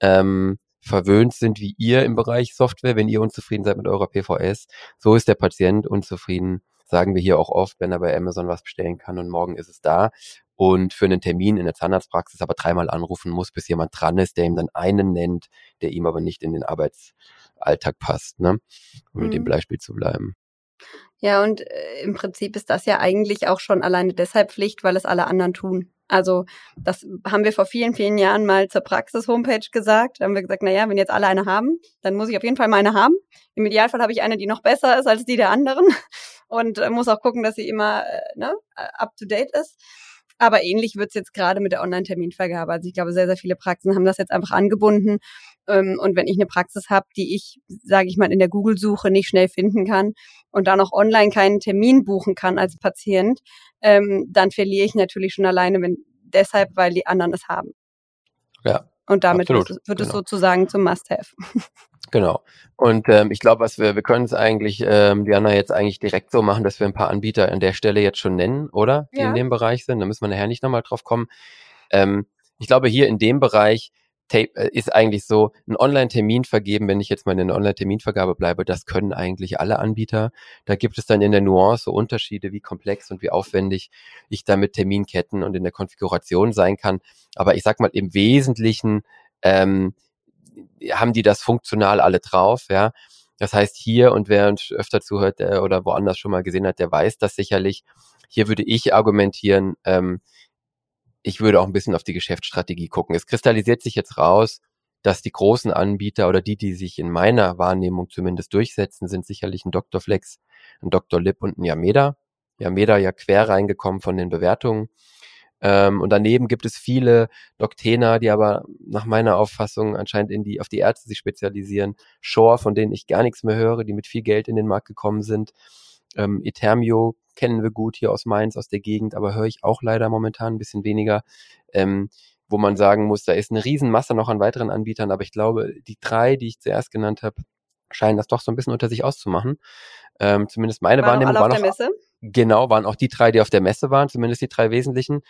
ähm, verwöhnt sind wie ihr im Bereich Software. Wenn ihr unzufrieden seid mit eurer PVS, so ist der Patient unzufrieden, sagen wir hier auch oft, wenn er bei Amazon was bestellen kann und morgen ist es da und für einen Termin in der Zahnarztpraxis aber dreimal anrufen muss, bis jemand dran ist, der ihm dann einen nennt, der ihm aber nicht in den Arbeitsalltag passt, ne? um mit dem mhm. Beispiel zu bleiben. Ja, und äh, im Prinzip ist das ja eigentlich auch schon alleine deshalb Pflicht, weil es alle anderen tun. Also das haben wir vor vielen, vielen Jahren mal zur Praxis-Homepage gesagt. Da haben wir gesagt, na ja, wenn jetzt alle eine haben, dann muss ich auf jeden Fall mal eine haben. Im Idealfall habe ich eine, die noch besser ist als die der anderen und äh, muss auch gucken, dass sie immer äh, ne, up-to-date ist. Aber ähnlich wird's jetzt gerade mit der Online-Terminvergabe. Also ich glaube, sehr, sehr viele Praxen haben das jetzt einfach angebunden. Ähm, und wenn ich eine Praxis habe, die ich, sage ich mal, in der Google-Suche nicht schnell finden kann und dann auch online keinen Termin buchen kann als Patient, ähm, dann verliere ich natürlich schon alleine, wenn deshalb, weil die anderen es haben. Ja. Und damit absolut, wird, es, wird genau. es sozusagen zum Must-Have. Genau. Und ähm, ich glaube, was wir, wir können es eigentlich, ähm, Diana, jetzt eigentlich direkt so machen, dass wir ein paar Anbieter an der Stelle jetzt schon nennen, oder? Die ja. in dem Bereich sind. Da müssen wir nachher nicht nochmal drauf kommen. Ähm, ich glaube, hier in dem Bereich Tape, äh, ist eigentlich so, ein Online-Termin vergeben, wenn ich jetzt mal in der Online-Terminvergabe bleibe, das können eigentlich alle Anbieter. Da gibt es dann in der Nuance so Unterschiede, wie komplex und wie aufwendig ich da mit Terminketten und in der Konfiguration sein kann. Aber ich sag mal, im Wesentlichen ähm, haben die das funktional alle drauf, ja. Das heißt, hier und wer uns öfter zuhört der, oder woanders schon mal gesehen hat, der weiß das sicherlich. Hier würde ich argumentieren, ähm, ich würde auch ein bisschen auf die Geschäftsstrategie gucken. Es kristallisiert sich jetzt raus, dass die großen Anbieter oder die, die sich in meiner Wahrnehmung zumindest durchsetzen, sind sicherlich ein Dr. Flex, ein Dr. Lip und ein Yameda. Yameda ja quer reingekommen von den Bewertungen. Ähm, und daneben gibt es viele Doctena, die aber nach meiner Auffassung anscheinend in die, auf die Ärzte sich spezialisieren. Shore, von denen ich gar nichts mehr höre, die mit viel Geld in den Markt gekommen sind. Ähm, Etermio kennen wir gut hier aus Mainz, aus der Gegend, aber höre ich auch leider momentan ein bisschen weniger. Ähm, wo man sagen muss, da ist eine Riesenmasse noch an weiteren Anbietern, aber ich glaube, die drei, die ich zuerst genannt habe, scheinen das doch so ein bisschen unter sich auszumachen. Ähm, zumindest meine waren Wahrnehmung war noch, Messe? Genau, waren auch die drei, die auf der Messe waren, zumindest die drei wesentlichen.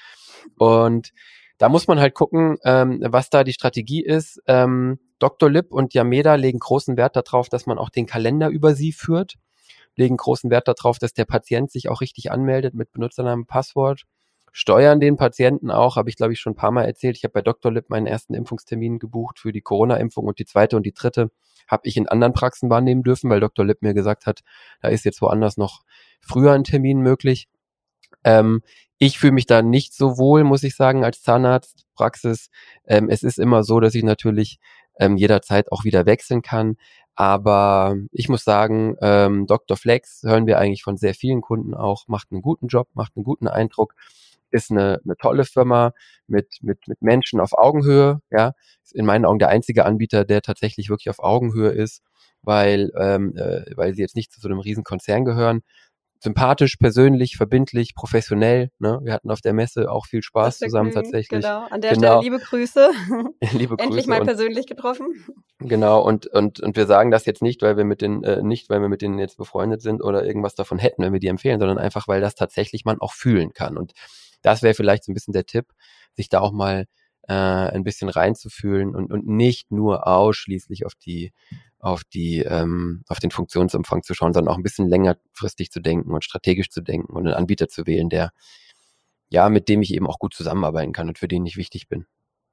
Und da muss man halt gucken, ähm, was da die Strategie ist. Ähm, Dr. Lipp und Yameda legen großen Wert darauf, dass man auch den Kalender über sie führt, legen großen Wert darauf, dass der Patient sich auch richtig anmeldet mit Benutzernamen, Passwort, steuern den Patienten auch, habe ich glaube ich schon ein paar Mal erzählt. Ich habe bei Dr. Lipp meinen ersten Impfungstermin gebucht für die Corona-Impfung und die zweite und die dritte habe ich in anderen Praxen wahrnehmen dürfen, weil Dr. Lipp mir gesagt hat, da ist jetzt woanders noch früher ein Termin möglich. Ähm, ich fühle mich da nicht so wohl, muss ich sagen, als Zahnarzt, Praxis. Ähm, es ist immer so, dass ich natürlich ähm, jederzeit auch wieder wechseln kann. Aber ich muss sagen, ähm, Dr. Flex hören wir eigentlich von sehr vielen Kunden auch, macht einen guten Job, macht einen guten Eindruck, ist eine, eine tolle Firma mit, mit, mit Menschen auf Augenhöhe, ja, ist in meinen Augen der einzige Anbieter, der tatsächlich wirklich auf Augenhöhe ist, weil, ähm, äh, weil sie jetzt nicht zu so einem riesen Konzern gehören, sympathisch, persönlich, verbindlich, professionell. Ne? Wir hatten auf der Messe auch viel Spaß zusammen tatsächlich. Genau, an der genau. Stelle liebe Grüße. liebe Grüße. Endlich mal persönlich getroffen. Genau, und, und, und wir sagen das jetzt nicht, weil wir mit den, äh, nicht, weil wir mit denen jetzt befreundet sind oder irgendwas davon hätten, wenn wir die empfehlen, sondern einfach, weil das tatsächlich man auch fühlen kann. Und das wäre vielleicht so ein bisschen der Tipp, sich da auch mal äh, ein bisschen reinzufühlen und, und nicht nur ausschließlich auf die auf die ähm, auf den Funktionsumfang zu schauen, sondern auch ein bisschen längerfristig zu denken und strategisch zu denken und einen Anbieter zu wählen, der ja mit dem ich eben auch gut zusammenarbeiten kann und für den ich wichtig bin.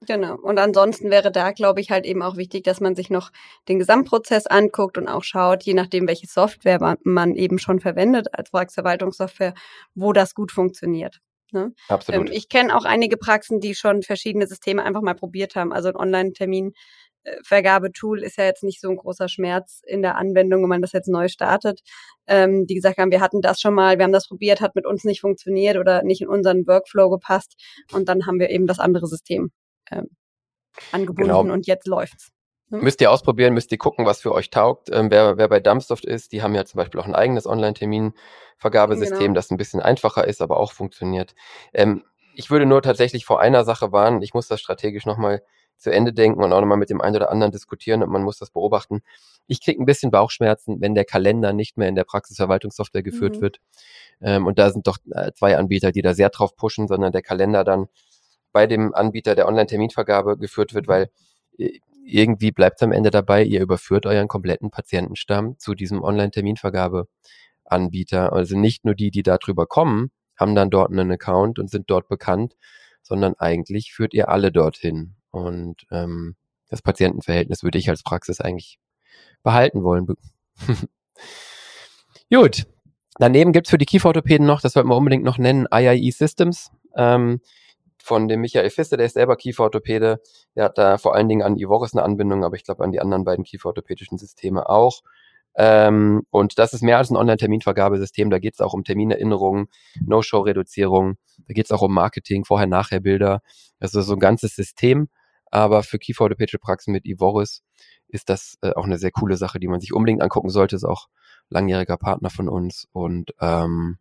Genau. Und ansonsten wäre da, glaube ich, halt eben auch wichtig, dass man sich noch den Gesamtprozess anguckt und auch schaut, je nachdem, welche Software man eben schon verwendet als Praxisverwaltungssoftware, wo das gut funktioniert. Ne? Absolut. Ähm, ich kenne auch einige Praxen, die schon verschiedene Systeme einfach mal probiert haben. Also ein Online-Termin Vergabetool ist ja jetzt nicht so ein großer Schmerz in der Anwendung, wenn man das jetzt neu startet. Ähm, die gesagt haben, wir hatten das schon mal, wir haben das probiert, hat mit uns nicht funktioniert oder nicht in unseren Workflow gepasst und dann haben wir eben das andere System ähm, angebunden genau. und jetzt läuft's. Hm? Müsst ihr ausprobieren, müsst ihr gucken, was für euch taugt. Ähm, wer, wer bei Dumpsoft ist, die haben ja zum Beispiel auch ein eigenes Online-Terminvergabesystem, genau. das ein bisschen einfacher ist, aber auch funktioniert. Ähm, ich würde nur tatsächlich vor einer Sache warnen. Ich muss das strategisch nochmal zu Ende denken und auch nochmal mit dem einen oder anderen diskutieren und man muss das beobachten. Ich kriege ein bisschen Bauchschmerzen, wenn der Kalender nicht mehr in der Praxisverwaltungssoftware geführt mhm. wird. Ähm, und da sind doch äh, zwei Anbieter, die da sehr drauf pushen, sondern der Kalender dann bei dem Anbieter der Online-Terminvergabe geführt wird, weil äh, irgendwie bleibt es am Ende dabei, ihr überführt euren kompletten Patientenstamm zu diesem Online-Terminvergabe-Anbieter. Also nicht nur die, die darüber kommen, haben dann dort einen Account und sind dort bekannt, sondern eigentlich führt ihr alle dorthin. Und ähm, das Patientenverhältnis würde ich als Praxis eigentlich behalten wollen. Gut. Daneben gibt's für die Kieferorthopäden noch, das sollten wir unbedingt noch nennen, IIE Systems. Ähm, von dem Michael Fiste, der ist selber Kieferorthopäde. Der hat da vor allen Dingen an Ivoris eine Anbindung, aber ich glaube an die anderen beiden kieferorthopädischen Systeme auch. Ähm, und das ist mehr als ein Online-Terminvergabesystem. Da geht es auch um Terminerinnerungen, No-Show-Reduzierung. Da geht es auch um Marketing, Vorher-Nachher-Bilder. Also so ein ganzes System. Aber für kieferorthopädische Praxen mit Ivoris ist das äh, auch eine sehr coole Sache, die man sich unbedingt angucken sollte. Ist auch langjähriger Partner von uns und ähm,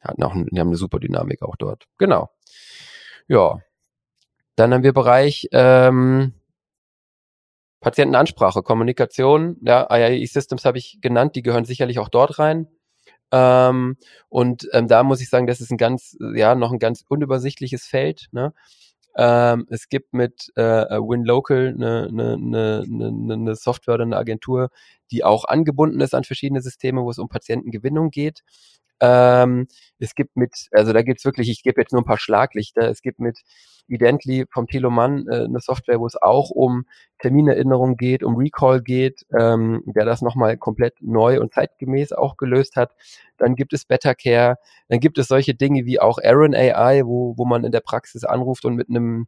hatten auch, die haben eine super Dynamik auch dort. Genau. Ja. Dann haben wir Bereich ähm, Patientenansprache, Kommunikation, ja, IAE Systems habe ich genannt, die gehören sicherlich auch dort rein. Ähm, und ähm, da muss ich sagen, das ist ein ganz, ja, noch ein ganz unübersichtliches Feld. Ne? Ähm, es gibt mit äh, WinLocal eine, eine, eine, eine Software oder eine Agentur, die auch angebunden ist an verschiedene Systeme, wo es um Patientengewinnung geht. Ähm, es gibt mit, also da gibt's wirklich, ich gebe jetzt nur ein paar Schlaglichter, es gibt mit Idently vom Thilo Mann äh, eine Software, wo es auch um Terminerinnerung geht, um Recall geht, ähm, der das nochmal komplett neu und zeitgemäß auch gelöst hat. Dann gibt es Better Care, dann gibt es solche Dinge wie auch Aaron AI, wo, wo man in der Praxis anruft und mit einem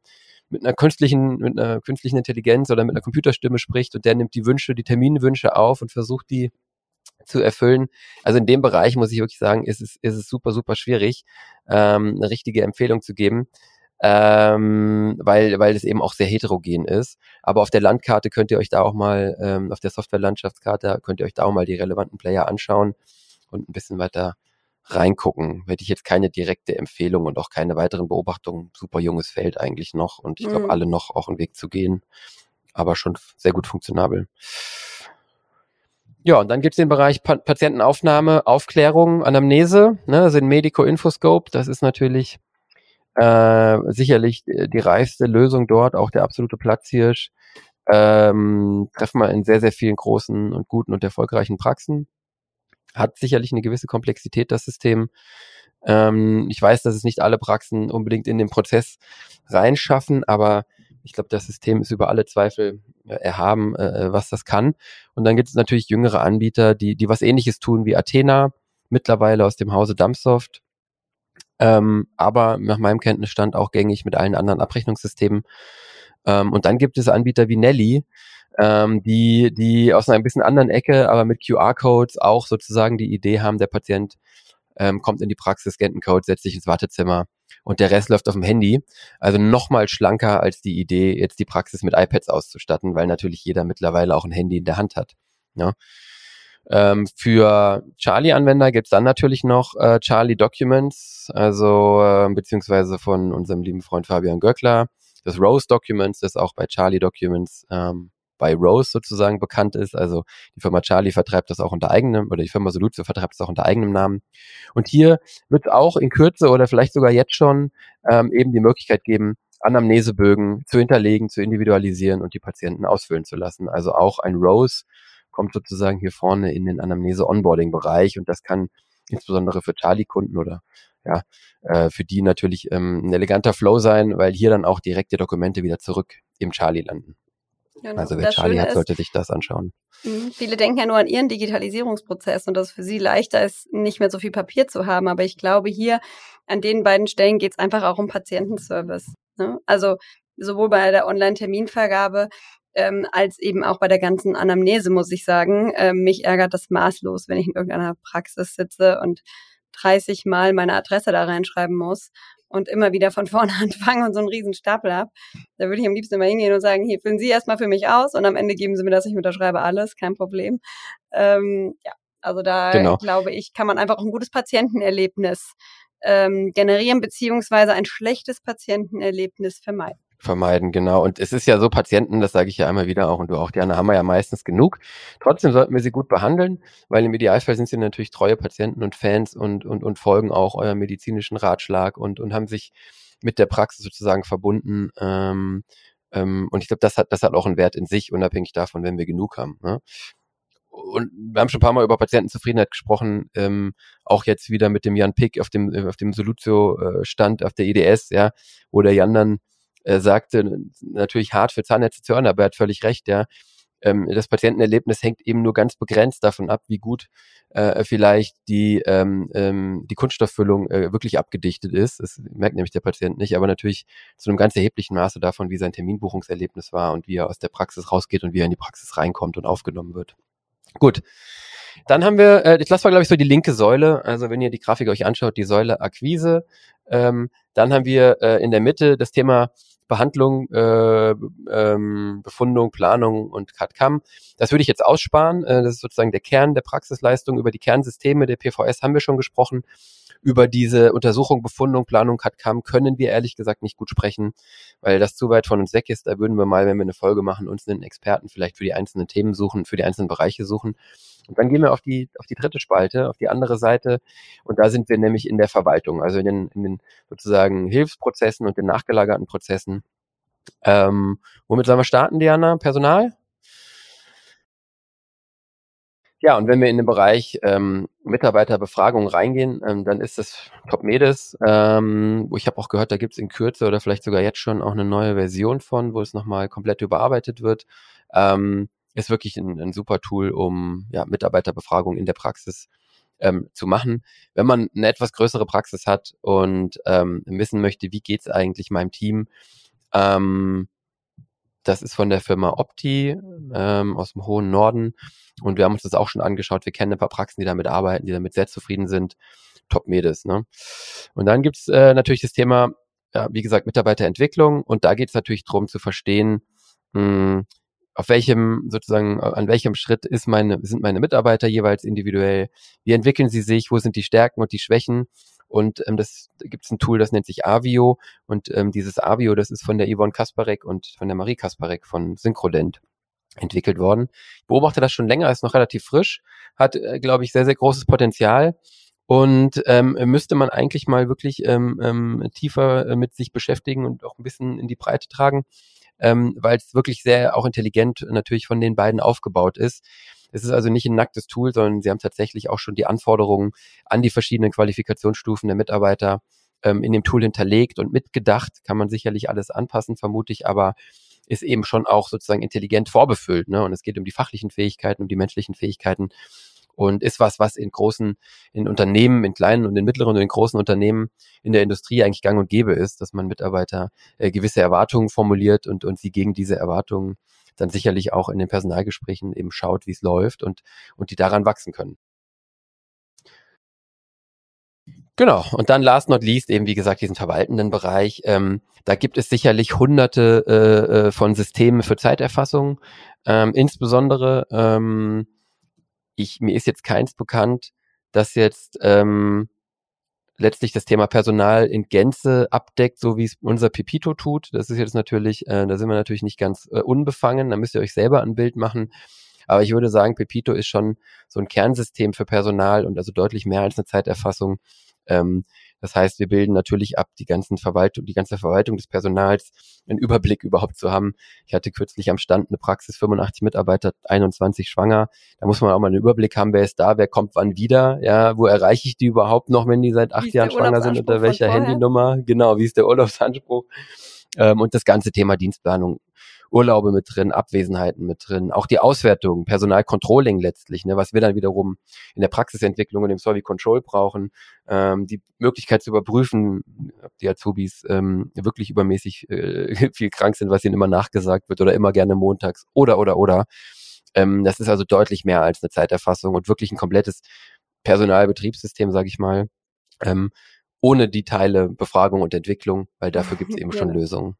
mit einer künstlichen, mit einer künstlichen Intelligenz oder mit einer Computerstimme spricht und der nimmt die Wünsche, die Terminwünsche auf und versucht die zu erfüllen. Also in dem Bereich muss ich wirklich sagen, ist es, ist es super, super schwierig, ähm, eine richtige Empfehlung zu geben, ähm, weil, weil es eben auch sehr heterogen ist. Aber auf der Landkarte könnt ihr euch da auch mal, ähm, auf der Software-Landschaftskarte könnt ihr euch da auch mal die relevanten Player anschauen und ein bisschen weiter reingucken. Hätte ich jetzt keine direkte Empfehlung und auch keine weiteren Beobachtungen. Super junges Feld eigentlich noch und ich glaube, mhm. alle noch auch einen Weg zu gehen, aber schon sehr gut funktionabel. Ja, und dann gibt's den Bereich pa Patientenaufnahme, Aufklärung, Anamnese, ne, den Medico Infoscope. Das ist natürlich äh, sicherlich die reifste Lösung dort, auch der absolute Platzhirsch. Ähm, treffen wir in sehr, sehr vielen großen und guten und erfolgreichen Praxen. Hat sicherlich eine gewisse Komplexität, das System. Ähm, ich weiß, dass es nicht alle Praxen unbedingt in den Prozess reinschaffen, aber ich glaube, das System ist über alle Zweifel äh, erhaben, äh, was das kann. Und dann gibt es natürlich jüngere Anbieter, die, die was ähnliches tun wie Athena, mittlerweile aus dem Hause Dumpsoft. ähm, aber nach meinem Kenntnisstand auch gängig mit allen anderen Abrechnungssystemen. Ähm, und dann gibt es Anbieter wie Nelly, ähm, die, die aus einer ein bisschen anderen Ecke, aber mit QR-Codes auch sozusagen die Idee haben, der Patient ähm, kommt in die Praxis, scannt einen Code, setzt sich ins Wartezimmer und der Rest läuft auf dem Handy. Also nochmal schlanker als die Idee, jetzt die Praxis mit iPads auszustatten, weil natürlich jeder mittlerweile auch ein Handy in der Hand hat. Ja. Ähm, für Charlie-Anwender gibt's dann natürlich noch äh, Charlie Documents, also äh, beziehungsweise von unserem lieben Freund Fabian Göckler, das Rose Documents, das auch bei Charlie Documents ähm, bei Rose sozusagen bekannt ist. Also die Firma Charlie vertreibt das auch unter eigenem, oder die Firma Soluzio vertreibt das auch unter eigenem Namen. Und hier wird auch in Kürze oder vielleicht sogar jetzt schon ähm, eben die Möglichkeit geben, Anamnesebögen zu hinterlegen, zu individualisieren und die Patienten ausfüllen zu lassen. Also auch ein Rose kommt sozusagen hier vorne in den Anamnese-Onboarding-Bereich und das kann insbesondere für Charlie-Kunden oder ja, äh, für die natürlich ähm, ein eleganter Flow sein, weil hier dann auch direkt die Dokumente wieder zurück im Charlie landen. Genau. Also wer Charlie hat, sollte sich das anschauen. Mhm. Viele denken ja nur an ihren Digitalisierungsprozess und dass es für sie leichter ist, nicht mehr so viel Papier zu haben. Aber ich glaube, hier an den beiden Stellen geht es einfach auch um Patientenservice. Ne? Also sowohl bei der Online-Terminvergabe ähm, als eben auch bei der ganzen Anamnese, muss ich sagen. Ähm, mich ärgert das maßlos, wenn ich in irgendeiner Praxis sitze und 30 Mal meine Adresse da reinschreiben muss und immer wieder von vorne anfangen und so einen riesen Stapel habe, da würde ich am liebsten immer hingehen und sagen, hier füllen Sie erstmal für mich aus und am Ende geben Sie mir das, ich unterschreibe alles, kein Problem. Ähm, ja, also da genau. glaube ich, kann man einfach auch ein gutes Patientenerlebnis ähm, generieren, beziehungsweise ein schlechtes Patientenerlebnis vermeiden vermeiden, genau. Und es ist ja so, Patienten, das sage ich ja immer wieder auch und du auch, Diana, haben wir ja meistens genug. Trotzdem sollten wir sie gut behandeln, weil im Idealfall sind sie natürlich treue Patienten und Fans und, und, und folgen auch eurem medizinischen Ratschlag und, und haben sich mit der Praxis sozusagen verbunden. Ähm, ähm, und ich glaube, das hat, das hat auch einen Wert in sich, unabhängig davon, wenn wir genug haben. Ne? und wir haben schon ein paar Mal über Patientenzufriedenheit gesprochen, ähm, auch jetzt wieder mit dem Jan Pick auf dem, auf dem Solutio-Stand auf der EDS, ja, wo der Jan dann äh, sagte, natürlich hart für Zahnärzte zu hören, aber er hat völlig recht, ja. Ähm, das Patientenerlebnis hängt eben nur ganz begrenzt davon ab, wie gut äh, vielleicht die, ähm, ähm, die Kunststofffüllung äh, wirklich abgedichtet ist. Das merkt nämlich der Patient nicht, aber natürlich zu einem ganz erheblichen Maße davon, wie sein Terminbuchungserlebnis war und wie er aus der Praxis rausgeht und wie er in die Praxis reinkommt und aufgenommen wird. Gut. Dann haben wir, äh, das war glaube ich so die linke Säule, also wenn ihr die Grafik euch anschaut, die Säule Akquise. Ähm, dann haben wir äh, in der Mitte das Thema Behandlung, äh, ähm, Befundung, Planung und CAD-CAM. Das würde ich jetzt aussparen. Äh, das ist sozusagen der Kern der Praxisleistung. Über die Kernsysteme der PVS haben wir schon gesprochen. Über diese Untersuchung, Befundung, Planung, CAD-CAM können wir ehrlich gesagt nicht gut sprechen, weil das zu weit von uns weg ist. Da würden wir mal, wenn wir eine Folge machen, uns einen Experten vielleicht für die einzelnen Themen suchen, für die einzelnen Bereiche suchen. Und dann gehen wir auf die, auf die dritte Spalte, auf die andere Seite. Und da sind wir nämlich in der Verwaltung, also in den, in den sozusagen Hilfsprozessen und den nachgelagerten Prozessen. Ähm, womit sollen wir starten, Diana? Personal? Ja, und wenn wir in den Bereich ähm, Mitarbeiterbefragung reingehen, ähm, dann ist das Topmedes, ähm, wo ich habe auch gehört, da gibt es in Kürze oder vielleicht sogar jetzt schon auch eine neue Version von, wo es nochmal komplett überarbeitet wird. Ähm, ist wirklich ein, ein super Tool, um ja, Mitarbeiterbefragung in der Praxis ähm, zu machen. Wenn man eine etwas größere Praxis hat und ähm, wissen möchte, wie geht's eigentlich meinem Team, ähm, das ist von der Firma Opti ähm, aus dem hohen Norden. Und wir haben uns das auch schon angeschaut. Wir kennen ein paar Praxen, die damit arbeiten, die damit sehr zufrieden sind. Top Medes. Ne? Und dann gibt's äh, natürlich das Thema, ja, wie gesagt, Mitarbeiterentwicklung. Und da geht es natürlich darum zu verstehen, mh, hm, auf welchem sozusagen an welchem Schritt ist meine sind meine Mitarbeiter jeweils individuell? Wie entwickeln sie sich? Wo sind die Stärken und die Schwächen? Und ähm, das da gibt es ein Tool das nennt sich Avio. Und ähm, dieses Avio das ist von der Yvonne Kasparek und von der Marie Kasparek von Synchrodent entwickelt worden. Ich beobachte das schon länger ist noch relativ frisch hat äh, glaube ich sehr sehr großes Potenzial. Und ähm, müsste man eigentlich mal wirklich ähm, ähm, tiefer äh, mit sich beschäftigen und auch ein bisschen in die Breite tragen ähm, weil es wirklich sehr auch intelligent natürlich von den beiden aufgebaut ist. Es ist also nicht ein nacktes Tool, sondern sie haben tatsächlich auch schon die Anforderungen an die verschiedenen Qualifikationsstufen der Mitarbeiter ähm, in dem Tool hinterlegt und mitgedacht. Kann man sicherlich alles anpassen, vermute ich, aber ist eben schon auch sozusagen intelligent vorbefüllt. Ne? Und es geht um die fachlichen Fähigkeiten, um die menschlichen Fähigkeiten. Und ist was, was in großen, in Unternehmen, in kleinen und in mittleren und in großen Unternehmen in der Industrie eigentlich gang und gäbe ist, dass man Mitarbeiter äh, gewisse Erwartungen formuliert und, und sie gegen diese Erwartungen dann sicherlich auch in den Personalgesprächen eben schaut, wie es läuft und, und die daran wachsen können. Genau. Und dann last not least eben, wie gesagt, diesen verwaltenden Bereich. Ähm, da gibt es sicherlich hunderte äh, äh, von Systemen für Zeiterfassung. Ähm, insbesondere, ähm, ich, mir ist jetzt keins bekannt, das jetzt ähm, letztlich das Thema Personal in Gänze abdeckt, so wie es unser Pipito tut. Das ist jetzt natürlich, äh, da sind wir natürlich nicht ganz äh, unbefangen. Da müsst ihr euch selber ein Bild machen. Aber ich würde sagen, Pepito ist schon so ein Kernsystem für Personal und also deutlich mehr als eine Zeiterfassung, ähm, das heißt, wir bilden natürlich ab, die ganzen Verwaltung, die ganze Verwaltung des Personals, einen Überblick überhaupt zu haben. Ich hatte kürzlich am Stand eine Praxis, 85 Mitarbeiter, 21 schwanger. Da muss man auch mal einen Überblick haben, wer ist da, wer kommt wann wieder, ja, wo erreiche ich die überhaupt noch, wenn die seit acht Jahren schwanger sind, unter welcher Handynummer, genau, wie ist der Urlaubsanspruch? Ähm, und das ganze Thema Dienstplanung Urlaube mit drin, Abwesenheiten mit drin, auch die Auswertung, Personalcontrolling letztlich, ne, was wir dann wiederum in der Praxisentwicklung und im Survey Control brauchen, ähm, die Möglichkeit zu überprüfen, ob die Azubis ähm, wirklich übermäßig äh, viel krank sind, was ihnen immer nachgesagt wird oder immer gerne montags oder oder oder. Ähm, das ist also deutlich mehr als eine Zeiterfassung und wirklich ein komplettes Personalbetriebssystem, sage ich mal. Ähm, ohne die Teile Befragung und Entwicklung, weil dafür gibt es eben schon Lösungen.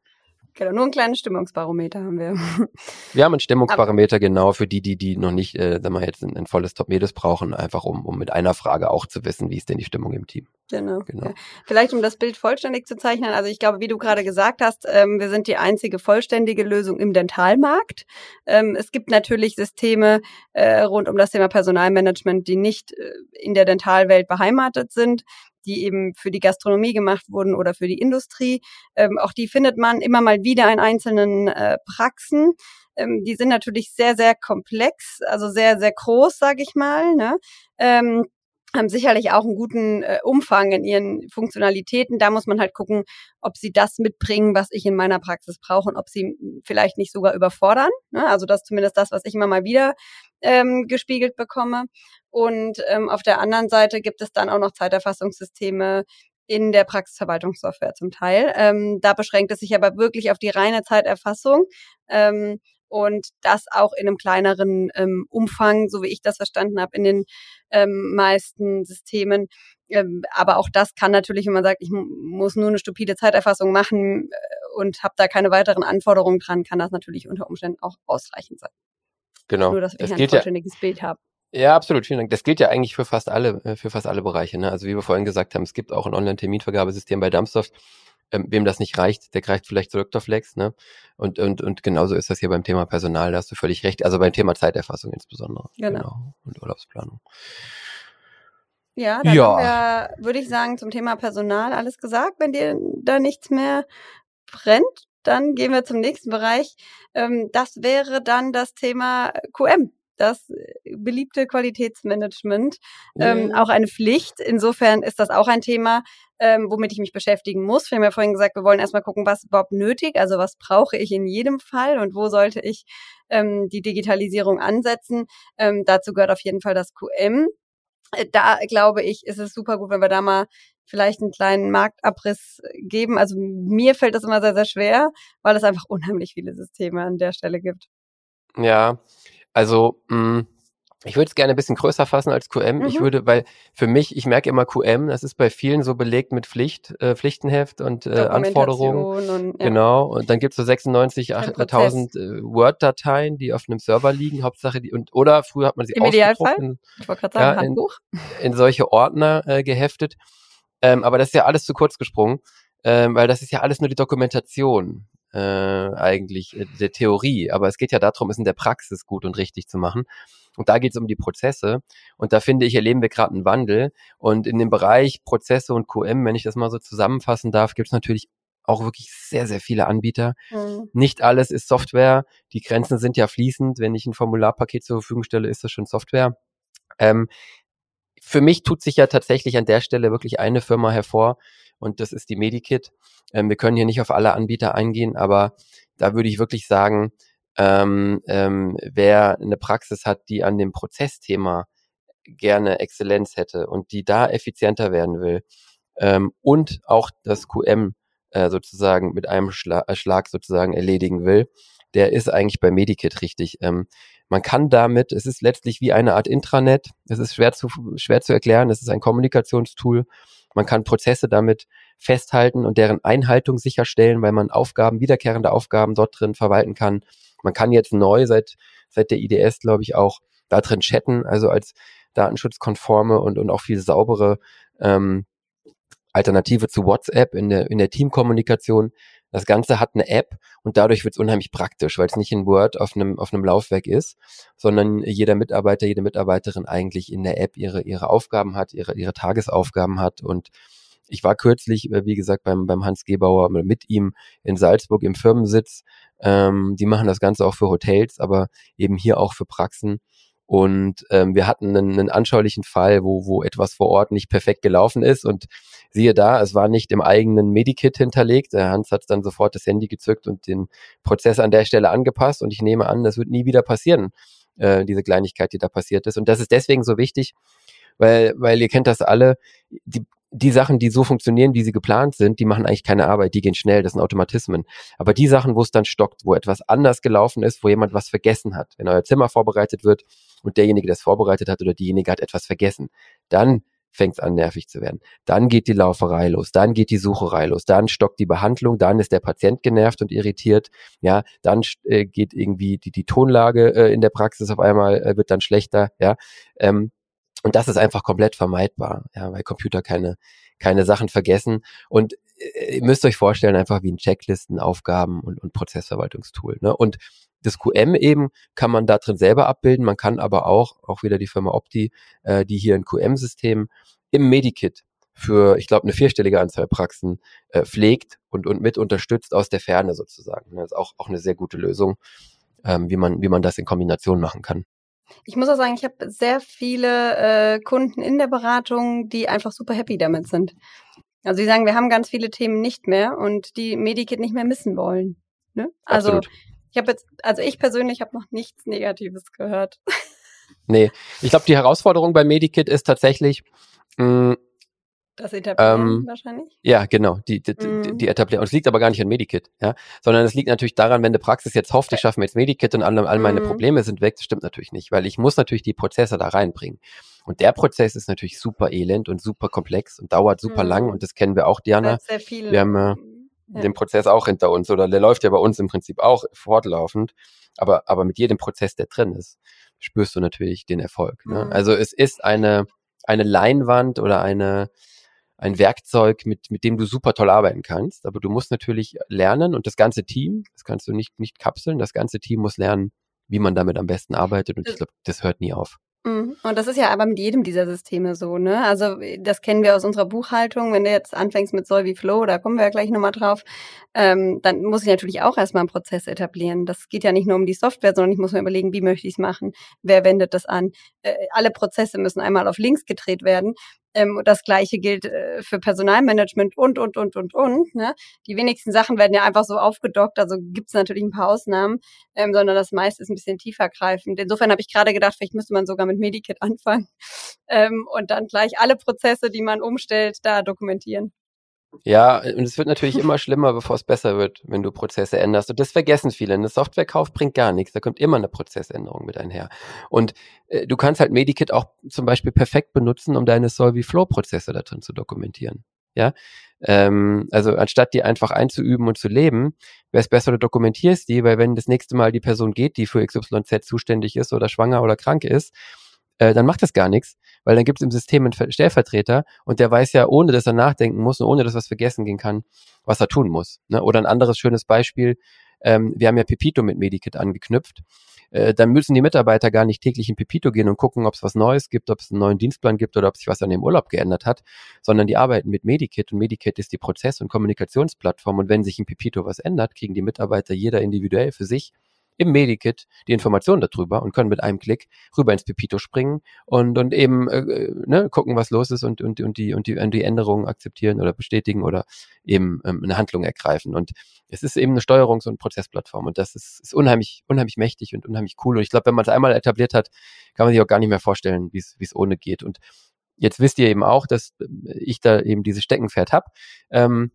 Genau, nur ein kleines Stimmungsbarometer haben wir. Wir haben ein Stimmungsbarometer Aber, genau für die, die, die noch nicht, äh, wenn wir jetzt ein, ein volles Top-Medes brauchen, einfach um, um mit einer Frage auch zu wissen, wie ist denn die Stimmung im Team. Genau. genau. Ja. Vielleicht um das Bild vollständig zu zeichnen. Also ich glaube, wie du gerade gesagt hast, ähm, wir sind die einzige vollständige Lösung im Dentalmarkt. Ähm, es gibt natürlich Systeme äh, rund um das Thema Personalmanagement, die nicht äh, in der Dentalwelt beheimatet sind die eben für die Gastronomie gemacht wurden oder für die Industrie. Ähm, auch die findet man immer mal wieder in einzelnen äh, Praxen. Ähm, die sind natürlich sehr, sehr komplex, also sehr, sehr groß, sage ich mal. Ne? Ähm, haben sicherlich auch einen guten äh, Umfang in ihren Funktionalitäten. Da muss man halt gucken, ob sie das mitbringen, was ich in meiner Praxis brauche und ob sie vielleicht nicht sogar überfordern. Ne? Also das ist zumindest das, was ich immer mal wieder ähm, gespiegelt bekomme. Und ähm, auf der anderen Seite gibt es dann auch noch Zeiterfassungssysteme in der Praxisverwaltungssoftware zum Teil. Ähm, da beschränkt es sich aber wirklich auf die reine Zeiterfassung. Ähm, und das auch in einem kleineren ähm, Umfang, so wie ich das verstanden habe, in den ähm, meisten Systemen. Ähm, aber auch das kann natürlich, wenn man sagt, ich muss nur eine stupide Zeiterfassung machen äh, und habe da keine weiteren Anforderungen dran, kann das natürlich unter Umständen auch ausreichend sein. Genau. Nur, dass ich ein vollständiges ja, Bild habe. Ja, absolut. Vielen Dank. Das gilt ja eigentlich für fast alle, äh, für fast alle Bereiche. Ne? Also wie wir vorhin gesagt haben, es gibt auch ein Online-Terminvergabesystem bei Dumpsoft. Ähm, wem das nicht reicht, der greift vielleicht zu Dr. Flex. Ne? Und, und, und genauso ist das hier beim Thema Personal, da hast du völlig recht. Also beim Thema Zeiterfassung insbesondere. Genau. genau. Und Urlaubsplanung. Ja, da ja. würde ich sagen, zum Thema Personal alles gesagt. Wenn dir da nichts mehr brennt, dann gehen wir zum nächsten Bereich. Ähm, das wäre dann das Thema QM das beliebte Qualitätsmanagement ähm, auch eine Pflicht. Insofern ist das auch ein Thema, ähm, womit ich mich beschäftigen muss. Wir haben ja vorhin gesagt, wir wollen erstmal gucken, was überhaupt nötig, also was brauche ich in jedem Fall und wo sollte ich ähm, die Digitalisierung ansetzen. Ähm, dazu gehört auf jeden Fall das QM. Äh, da glaube ich, ist es super gut, wenn wir da mal vielleicht einen kleinen Marktabriss geben. Also mir fällt das immer sehr, sehr schwer, weil es einfach unheimlich viele Systeme an der Stelle gibt. Ja, also mh, mm, ich würde es gerne ein bisschen größer fassen als QM. Mhm. Ich würde, weil für mich, ich merke immer QM, das ist bei vielen so belegt mit Pflicht, äh, Pflichtenheft und äh, Anforderungen. Und, ja. Genau. Und dann gibt es so 96, 8000 äh, Word-Dateien, die auf einem Server liegen, Hauptsache die, und oder früher hat man sie Im Idealfall, in, ich wollte gerade sagen, ja, Handbuch. In, in solche Ordner äh, geheftet. Ähm, aber das ist ja alles zu kurz gesprungen, ähm, weil das ist ja alles nur die Dokumentation äh, eigentlich äh, der Theorie. Aber es geht ja darum, es in der Praxis gut und richtig zu machen. Und da geht es um die Prozesse. Und da finde ich, erleben wir gerade einen Wandel. Und in dem Bereich Prozesse und QM, wenn ich das mal so zusammenfassen darf, gibt es natürlich auch wirklich sehr, sehr viele Anbieter. Mhm. Nicht alles ist Software. Die Grenzen sind ja fließend. Wenn ich ein Formularpaket zur Verfügung stelle, ist das schon Software. Ähm, für mich tut sich ja tatsächlich an der Stelle wirklich eine Firma hervor und das ist die Medikit. Ähm, wir können hier nicht auf alle Anbieter eingehen, aber da würde ich wirklich sagen, ähm, ähm, wer eine Praxis hat, die an dem Prozessthema gerne Exzellenz hätte und die da effizienter werden will ähm, und auch das QM äh, sozusagen mit einem Schla äh, Schlag sozusagen erledigen will, der ist eigentlich bei Medikit richtig. Ähm, man kann damit, es ist letztlich wie eine Art Intranet, es ist schwer zu, schwer zu erklären, es ist ein Kommunikationstool. Man kann Prozesse damit festhalten und deren Einhaltung sicherstellen, weil man Aufgaben, wiederkehrende Aufgaben dort drin verwalten kann. Man kann jetzt neu seit, seit der IDS, glaube ich, auch da drin chatten, also als datenschutzkonforme und, und auch viel saubere ähm, Alternative zu WhatsApp in der, in der Teamkommunikation. Das Ganze hat eine App und dadurch wird es unheimlich praktisch, weil es nicht in Word auf einem, auf einem Laufwerk ist, sondern jeder Mitarbeiter, jede Mitarbeiterin eigentlich in der App ihre, ihre Aufgaben hat, ihre, ihre Tagesaufgaben hat und ich war kürzlich, äh, wie gesagt, beim, beim Hans Gebauer mit ihm in Salzburg im Firmensitz. Ähm, die machen das Ganze auch für Hotels, aber eben hier auch für Praxen. Und ähm, wir hatten einen, einen anschaulichen Fall, wo, wo etwas vor Ort nicht perfekt gelaufen ist. Und siehe da, es war nicht im eigenen Medikit hinterlegt. Der Hans hat dann sofort das Handy gezückt und den Prozess an der Stelle angepasst. Und ich nehme an, das wird nie wieder passieren, äh, diese Kleinigkeit, die da passiert ist. Und das ist deswegen so wichtig, weil, weil ihr kennt das alle, die, die Sachen, die so funktionieren, wie sie geplant sind, die machen eigentlich keine Arbeit, die gehen schnell, das sind Automatismen. Aber die Sachen, wo es dann stockt, wo etwas anders gelaufen ist, wo jemand was vergessen hat, wenn euer Zimmer vorbereitet wird und derjenige, der es vorbereitet hat oder diejenige hat etwas vergessen, dann fängt es an, nervig zu werden. Dann geht die Lauferei los, dann geht die Sucherei los, dann stockt die Behandlung, dann ist der Patient genervt und irritiert, ja, dann äh, geht irgendwie die, die Tonlage äh, in der Praxis auf einmal, äh, wird dann schlechter, ja. Ähm, und das ist einfach komplett vermeidbar, ja, weil Computer keine, keine Sachen vergessen. Und äh, ihr müsst euch vorstellen, einfach wie ein Checklisten, Aufgaben und, und Prozessverwaltungstool. Ne? Und das QM eben kann man da drin selber abbilden. Man kann aber auch, auch wieder die Firma Opti, äh, die hier ein QM-System im Medikit für, ich glaube, eine vierstellige Anzahl Praxen äh, pflegt und, und mit unterstützt aus der Ferne sozusagen. Das ist auch, auch eine sehr gute Lösung, ähm, wie, man, wie man das in Kombination machen kann. Ich muss auch sagen, ich habe sehr viele äh, Kunden in der Beratung, die einfach super happy damit sind. Also die sagen, wir haben ganz viele Themen nicht mehr und die Medikit nicht mehr missen wollen. Ne? Also Absolut. Ich habe jetzt, also ich persönlich habe noch nichts Negatives gehört. Nee, ich glaube, die Herausforderung bei Medikit ist tatsächlich, mh, mm, das Etablieren ähm, wahrscheinlich? Ja, genau, die, die, mhm. die Etablieren. Und es liegt aber gar nicht an Medikit, ja, sondern es liegt natürlich daran, wenn die Praxis jetzt hofft, ich schaffe mir jetzt Medikit und alle, all meine mhm. Probleme sind weg, das stimmt natürlich nicht, weil ich muss natürlich die Prozesse da reinbringen. Und der Prozess ist natürlich super elend und super komplex und dauert super mhm. lang und das kennen wir auch, Diana. Sehr viel. Wir haben äh, ja. den Prozess auch hinter uns oder der läuft ja bei uns im Prinzip auch fortlaufend, aber, aber mit jedem Prozess, der drin ist, spürst du natürlich den Erfolg. Ne? Mhm. Also es ist eine, eine Leinwand oder eine, ein Werkzeug, mit, mit dem du super toll arbeiten kannst. Aber du musst natürlich lernen und das ganze Team, das kannst du nicht, nicht kapseln, das ganze Team muss lernen, wie man damit am besten arbeitet. Und ich glaube, das hört nie auf. Mhm. Und das ist ja aber mit jedem dieser Systeme so, ne? Also das kennen wir aus unserer Buchhaltung. Wenn du jetzt anfängst mit Solvi Flow, da kommen wir ja gleich nochmal drauf, ähm, dann muss ich natürlich auch erstmal einen Prozess etablieren. Das geht ja nicht nur um die Software, sondern ich muss mir überlegen, wie möchte ich es machen, wer wendet das an. Äh, alle Prozesse müssen einmal auf links gedreht werden. Ähm, das gleiche gilt äh, für Personalmanagement und, und, und, und, und. Ne? Die wenigsten Sachen werden ja einfach so aufgedockt, also gibt es natürlich ein paar Ausnahmen, ähm, sondern das meiste ist ein bisschen tiefer greifend. Insofern habe ich gerade gedacht, vielleicht müsste man sogar mit Medikit anfangen ähm, und dann gleich alle Prozesse, die man umstellt, da dokumentieren. Ja, und es wird natürlich immer schlimmer, bevor es besser wird, wenn du Prozesse änderst. Und das vergessen viele. Eine Softwarekauf bringt gar nichts. Da kommt immer eine Prozessänderung mit einher. Und äh, du kannst halt Medikit auch zum Beispiel perfekt benutzen, um deine Solvi-Flow-Prozesse da drin zu dokumentieren. Ja, ähm, also anstatt die einfach einzuüben und zu leben, wäre es besser, du dokumentierst die, weil wenn das nächste Mal die Person geht, die für XYZ zuständig ist oder schwanger oder krank ist, äh, dann macht das gar nichts, weil dann gibt es im System einen Stellvertreter und der weiß ja, ohne dass er nachdenken muss und ohne dass was vergessen gehen kann, was er tun muss. Ne? Oder ein anderes schönes Beispiel, ähm, wir haben ja Pepito mit Medikit angeknüpft. Äh, dann müssen die Mitarbeiter gar nicht täglich in Pepito gehen und gucken, ob es was Neues gibt, ob es einen neuen Dienstplan gibt oder ob sich was an dem Urlaub geändert hat, sondern die arbeiten mit Medikit und Medikit ist die Prozess- und Kommunikationsplattform und wenn sich in Pepito was ändert, kriegen die Mitarbeiter jeder individuell für sich im Medikit die Informationen darüber und können mit einem Klick rüber ins Pepito springen und, und eben äh, ne, gucken, was los ist und, und, und, die, und, die, und die Änderungen akzeptieren oder bestätigen oder eben ähm, eine Handlung ergreifen. Und es ist eben eine Steuerungs- und Prozessplattform und das ist, ist unheimlich, unheimlich mächtig und unheimlich cool. Und ich glaube, wenn man es einmal etabliert hat, kann man sich auch gar nicht mehr vorstellen, wie es ohne geht. Und jetzt wisst ihr eben auch, dass ich da eben dieses Steckenpferd habe. Ähm,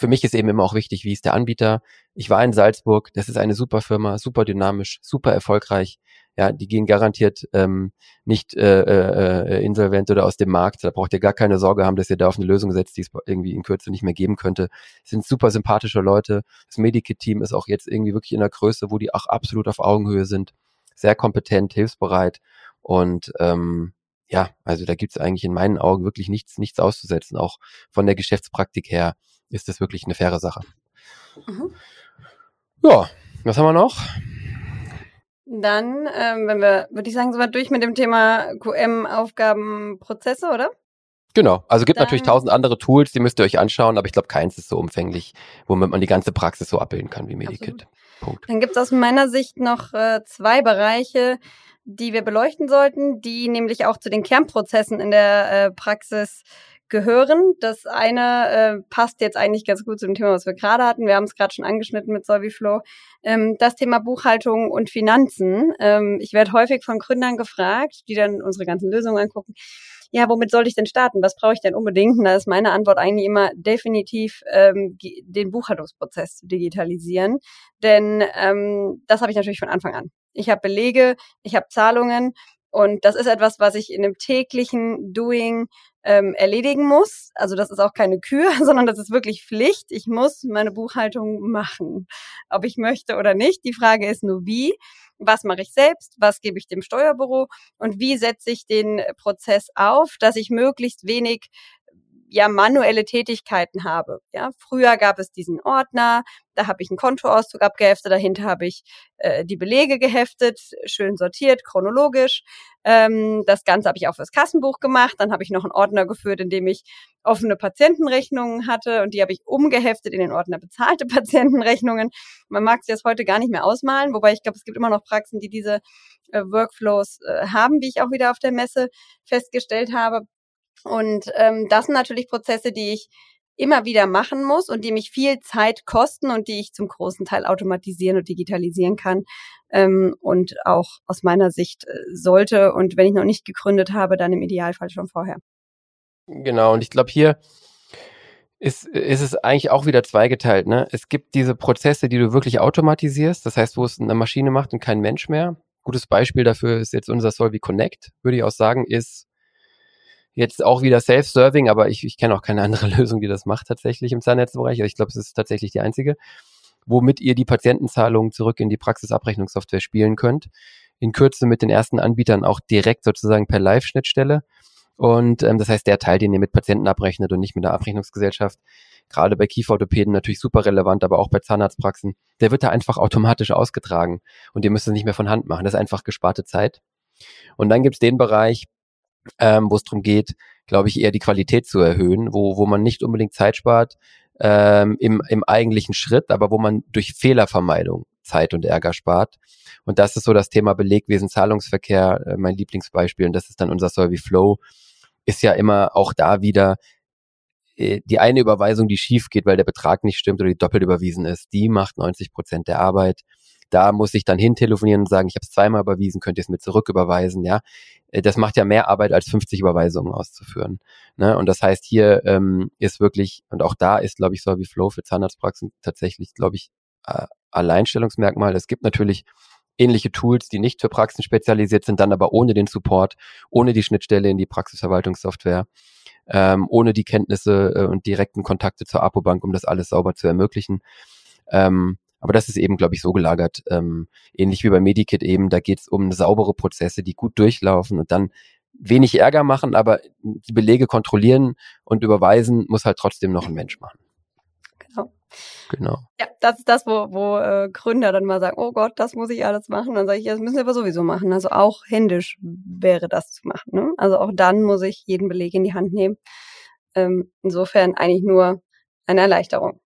für mich ist eben immer auch wichtig, wie ist der Anbieter. Ich war in Salzburg, das ist eine super Firma, super dynamisch, super erfolgreich. Ja, die gehen garantiert ähm, nicht äh, äh, insolvent oder aus dem Markt. Da braucht ihr gar keine Sorge haben, dass ihr da auf eine Lösung setzt, die es irgendwie in Kürze nicht mehr geben könnte. Es sind super sympathische Leute. Das Medikit-Team ist auch jetzt irgendwie wirklich in der Größe, wo die auch absolut auf Augenhöhe sind. Sehr kompetent, hilfsbereit und ähm, ja, also da gibt es eigentlich in meinen Augen wirklich nichts, nichts auszusetzen. Auch von der Geschäftspraktik her ist das wirklich eine faire Sache. Mhm. Ja, was haben wir noch? Dann, ähm, wenn wir, würde ich sagen, sind wir durch mit dem Thema QM-Aufgabenprozesse, oder? Genau, also gibt Dann, natürlich tausend andere Tools, die müsst ihr euch anschauen, aber ich glaube, keins ist so umfänglich, womit man die ganze Praxis so abbilden kann wie Medikit. Punkt. Dann gibt es aus meiner Sicht noch äh, zwei Bereiche, die wir beleuchten sollten, die nämlich auch zu den Kernprozessen in der äh, Praxis gehören. Das eine äh, passt jetzt eigentlich ganz gut zu dem Thema, was wir gerade hatten. Wir haben es gerade schon angeschnitten mit Solviflow. Ähm, das Thema Buchhaltung und Finanzen. Ähm, ich werde häufig von Gründern gefragt, die dann unsere ganzen Lösungen angucken. Ja, womit soll ich denn starten? Was brauche ich denn unbedingt? Und da ist meine Antwort eigentlich immer definitiv ähm, den Buchhaltungsprozess zu digitalisieren. Denn ähm, das habe ich natürlich von Anfang an. Ich habe Belege, ich habe Zahlungen und das ist etwas, was ich in einem täglichen Doing ähm, erledigen muss. Also das ist auch keine Kür, sondern das ist wirklich Pflicht. Ich muss meine Buchhaltung machen, ob ich möchte oder nicht. Die Frage ist nur wie. Was mache ich selbst? Was gebe ich dem Steuerbüro? Und wie setze ich den Prozess auf, dass ich möglichst wenig ja manuelle Tätigkeiten habe. Ja, früher gab es diesen Ordner, da habe ich einen Kontoauszug abgeheftet, dahinter habe ich äh, die Belege geheftet, schön sortiert, chronologisch. Ähm, das Ganze habe ich auch fürs Kassenbuch gemacht. Dann habe ich noch einen Ordner geführt, in dem ich offene Patientenrechnungen hatte und die habe ich umgeheftet in den Ordner bezahlte Patientenrechnungen. Man mag sich das heute gar nicht mehr ausmalen, wobei ich glaube, es gibt immer noch Praxen, die diese äh, Workflows äh, haben, wie ich auch wieder auf der Messe festgestellt habe. Und ähm, das sind natürlich Prozesse, die ich immer wieder machen muss und die mich viel Zeit kosten und die ich zum großen Teil automatisieren und digitalisieren kann. Ähm, und auch aus meiner Sicht äh, sollte und wenn ich noch nicht gegründet habe, dann im Idealfall schon vorher. Genau, und ich glaube hier ist, ist es eigentlich auch wieder zweigeteilt. Ne? Es gibt diese Prozesse, die du wirklich automatisierst, das heißt, wo es eine Maschine macht und kein Mensch mehr. Gutes Beispiel dafür ist jetzt unser Solvi Connect, würde ich auch sagen, ist Jetzt auch wieder Self-Serving, aber ich, ich kenne auch keine andere Lösung, die das macht tatsächlich im Zahnnetzbereich. Also ich glaube, es ist tatsächlich die einzige, womit ihr die Patientenzahlungen zurück in die Praxisabrechnungssoftware spielen könnt. In Kürze mit den ersten Anbietern auch direkt sozusagen per Live-Schnittstelle. Und ähm, das heißt, der Teil, den ihr mit Patienten abrechnet und nicht mit der Abrechnungsgesellschaft, gerade bei Kieferorthopäden natürlich super relevant, aber auch bei Zahnarztpraxen, der wird da einfach automatisch ausgetragen und ihr müsst es nicht mehr von Hand machen. Das ist einfach gesparte Zeit. Und dann gibt's den Bereich, ähm, wo es darum geht, glaube ich, eher die Qualität zu erhöhen, wo, wo man nicht unbedingt Zeit spart ähm, im, im eigentlichen Schritt, aber wo man durch Fehlervermeidung Zeit und Ärger spart. Und das ist so das Thema Belegwesen, Zahlungsverkehr, äh, mein Lieblingsbeispiel. Und das ist dann unser Solvi Flow. Ist ja immer auch da wieder äh, die eine Überweisung, die schief geht, weil der Betrag nicht stimmt oder die doppelt überwiesen ist, die macht 90 Prozent der Arbeit. Da muss ich dann hin telefonieren und sagen, ich habe es zweimal überwiesen, könnt ihr es mir zurücküberweisen, ja. Äh, das macht ja mehr Arbeit, als 50 Überweisungen auszuführen. Ne? Und das heißt, hier ähm, ist wirklich, und auch da ist, glaube ich, so wie Flow für Zahnarztpraxen tatsächlich, glaube ich, Alleinstellungsmerkmal. Es gibt natürlich ähnliche Tools, die nicht für Praxen spezialisiert sind, dann aber ohne den Support, ohne die Schnittstelle in die Praxisverwaltungssoftware, ähm, ohne die Kenntnisse äh, und direkten Kontakte zur APO-Bank, um das alles sauber zu ermöglichen. Ähm, aber das ist eben, glaube ich, so gelagert, ähm, ähnlich wie bei Medikit eben, da geht es um saubere Prozesse, die gut durchlaufen und dann wenig Ärger machen, aber die Belege kontrollieren und überweisen muss halt trotzdem noch ein Mensch machen. Genau. Genau. Ja, das ist das, wo, wo äh, Gründer dann mal sagen, oh Gott, das muss ich alles machen. Dann sage ich, ja, das müssen wir aber sowieso machen. Also auch händisch wäre das zu machen. Ne? Also auch dann muss ich jeden Beleg in die Hand nehmen. Ähm, insofern eigentlich nur eine Erleichterung.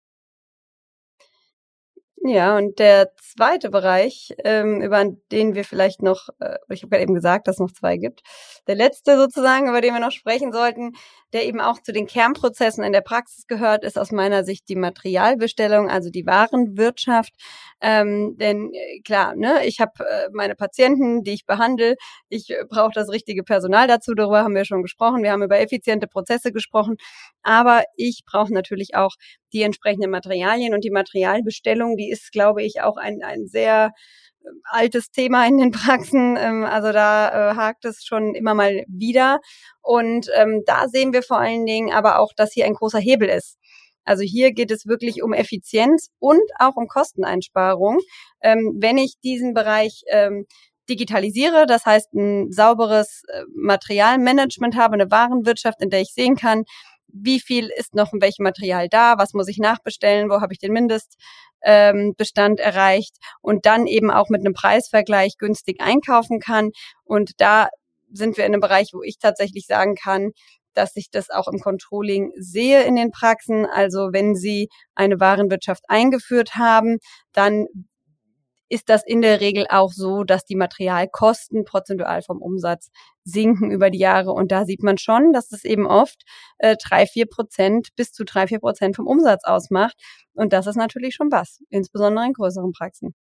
Ja, und der zweite Bereich, ähm, über den wir vielleicht noch, äh, ich habe gerade eben gesagt, dass es noch zwei gibt, der letzte sozusagen, über den wir noch sprechen sollten, der eben auch zu den Kernprozessen in der Praxis gehört, ist aus meiner Sicht die Materialbestellung, also die Warenwirtschaft. Ähm, denn äh, klar, ne, ich habe äh, meine Patienten, die ich behandle, ich äh, brauche das richtige Personal dazu, darüber haben wir schon gesprochen, wir haben über effiziente Prozesse gesprochen, aber ich brauche natürlich auch die entsprechenden Materialien. Und die Materialbestellung, die ist, glaube ich, auch ein, ein sehr altes Thema in den Praxen. Ähm, also da äh, hakt es schon immer mal wieder. Und ähm, da sehen wir vor allen Dingen aber auch, dass hier ein großer Hebel ist. Also hier geht es wirklich um Effizienz und auch um Kosteneinsparung. Ähm, wenn ich diesen Bereich ähm, digitalisiere, das heißt ein sauberes äh, Materialmanagement habe, eine Warenwirtschaft, in der ich sehen kann, wie viel ist noch in welchem Material da, was muss ich nachbestellen, wo habe ich den Mindestbestand ähm, erreicht und dann eben auch mit einem Preisvergleich günstig einkaufen kann. Und da sind wir in einem Bereich, wo ich tatsächlich sagen kann, dass ich das auch im Controlling sehe in den Praxen. Also wenn Sie eine Warenwirtschaft eingeführt haben, dann ist das in der Regel auch so, dass die Materialkosten prozentual vom Umsatz sinken über die Jahre. Und da sieht man schon, dass es eben oft äh, drei, vier Prozent bis zu drei, vier Prozent vom Umsatz ausmacht. Und das ist natürlich schon was, insbesondere in größeren Praxen.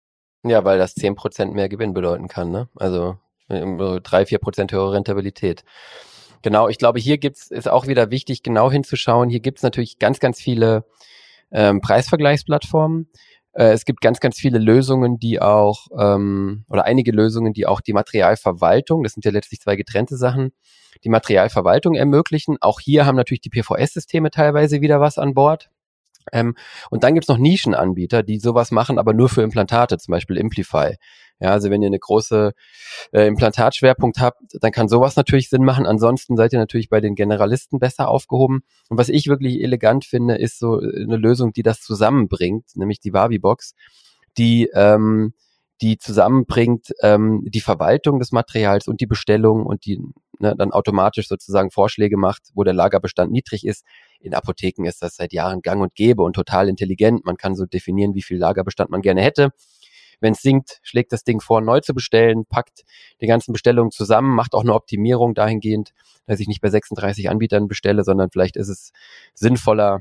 Ja, weil das zehn Prozent mehr Gewinn bedeuten kann. Ne? Also äh, drei, vier Prozent höhere Rentabilität. Genau, ich glaube, hier gibt's, ist auch wieder wichtig, genau hinzuschauen. Hier gibt's natürlich ganz, ganz viele ähm, Preisvergleichsplattformen. Äh, es gibt ganz, ganz viele Lösungen, die auch, ähm, oder einige Lösungen, die auch die Materialverwaltung, das sind ja letztlich zwei getrennte Sachen, die Materialverwaltung ermöglichen. Auch hier haben natürlich die PVS-Systeme teilweise wieder was an Bord. Ähm, und dann gibt's noch Nischenanbieter, die sowas machen, aber nur für Implantate, zum Beispiel Implify. Ja, also wenn ihr eine große äh, Implantatschwerpunkt habt, dann kann sowas natürlich Sinn machen. Ansonsten seid ihr natürlich bei den Generalisten besser aufgehoben. Und was ich wirklich elegant finde, ist so äh, eine Lösung, die das zusammenbringt, nämlich die Wavi-Box, die ähm, die zusammenbringt ähm, die Verwaltung des Materials und die Bestellung und die ne, dann automatisch sozusagen Vorschläge macht, wo der Lagerbestand niedrig ist. In Apotheken ist das seit Jahren gang und gäbe und total intelligent. Man kann so definieren, wie viel Lagerbestand man gerne hätte. Wenn es sinkt, schlägt das Ding vor, neu zu bestellen, packt die ganzen Bestellungen zusammen, macht auch eine Optimierung dahingehend, dass ich nicht bei 36 Anbietern bestelle, sondern vielleicht ist es sinnvoller,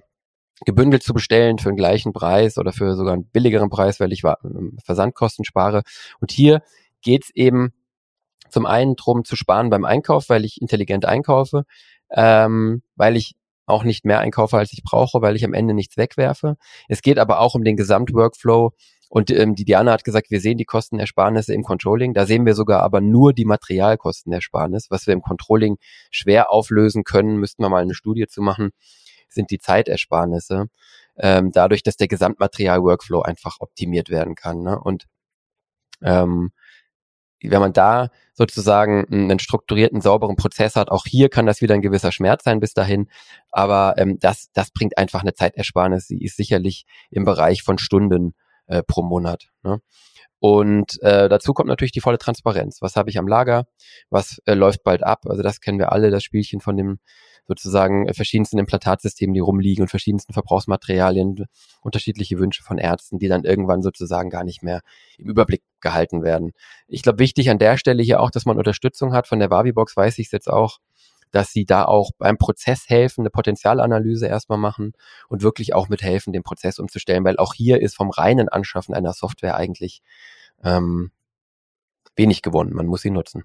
gebündelt zu bestellen für den gleichen Preis oder für sogar einen billigeren Preis, weil ich ähm, Versandkosten spare. Und hier geht's eben zum einen drum zu sparen beim Einkauf, weil ich intelligent einkaufe, ähm, weil ich auch nicht mehr einkaufe, als ich brauche, weil ich am Ende nichts wegwerfe. Es geht aber auch um den Gesamtworkflow, und ähm, die Diana hat gesagt, wir sehen die Kostenersparnisse im Controlling. Da sehen wir sogar aber nur die Materialkostenersparnis. Was wir im Controlling schwer auflösen können, müssten wir mal eine Studie zu machen, sind die Zeitersparnisse. Ähm, dadurch, dass der Gesamtmaterial-Workflow einfach optimiert werden kann. Ne? Und ähm, wenn man da sozusagen einen strukturierten, sauberen Prozess hat, auch hier kann das wieder ein gewisser Schmerz sein bis dahin, aber ähm, das, das bringt einfach eine Zeitersparnis. Sie ist sicherlich im Bereich von Stunden äh, pro Monat. Ne? Und äh, dazu kommt natürlich die volle Transparenz. Was habe ich am Lager? Was äh, läuft bald ab? Also das kennen wir alle, das Spielchen von dem sozusagen äh, verschiedensten Implantatsystemen, die rumliegen und verschiedensten Verbrauchsmaterialien, unterschiedliche Wünsche von Ärzten, die dann irgendwann sozusagen gar nicht mehr im Überblick gehalten werden. Ich glaube, wichtig an der Stelle hier auch, dass man Unterstützung hat. Von der Wavi-Box weiß ich es jetzt auch, dass sie da auch beim Prozess helfen, eine Potenzialanalyse erstmal machen und wirklich auch mithelfen, den Prozess umzustellen, weil auch hier ist vom reinen Anschaffen einer Software eigentlich ähm, wenig gewonnen. Man muss sie nutzen.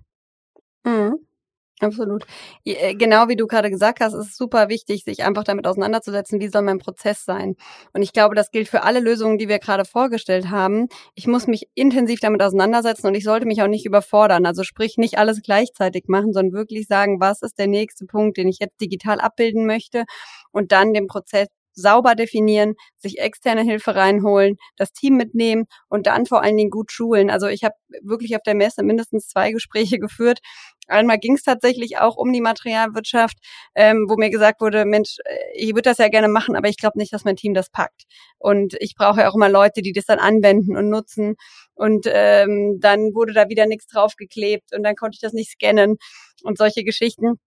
Absolut. Äh, genau wie du gerade gesagt hast, ist es super wichtig, sich einfach damit auseinanderzusetzen, wie soll mein Prozess sein. Und ich glaube, das gilt für alle Lösungen, die wir gerade vorgestellt haben. Ich muss mich intensiv damit auseinandersetzen und ich sollte mich auch nicht überfordern. Also sprich, nicht alles gleichzeitig machen, sondern wirklich sagen, was ist der nächste Punkt, den ich jetzt digital abbilden möchte und dann den Prozess sauber definieren, sich externe Hilfe reinholen, das Team mitnehmen und dann vor allen Dingen gut schulen. Also ich habe wirklich auf der Messe mindestens zwei Gespräche geführt. Einmal ging es tatsächlich auch um die Materialwirtschaft, ähm, wo mir gesagt wurde, Mensch, äh, ich würde das ja gerne machen, aber ich glaube nicht, dass mein Team das packt. Und ich brauche ja auch immer Leute, die das dann anwenden und nutzen. Und ähm, dann wurde da wieder nichts draufgeklebt und dann konnte ich das nicht scannen und solche Geschichten.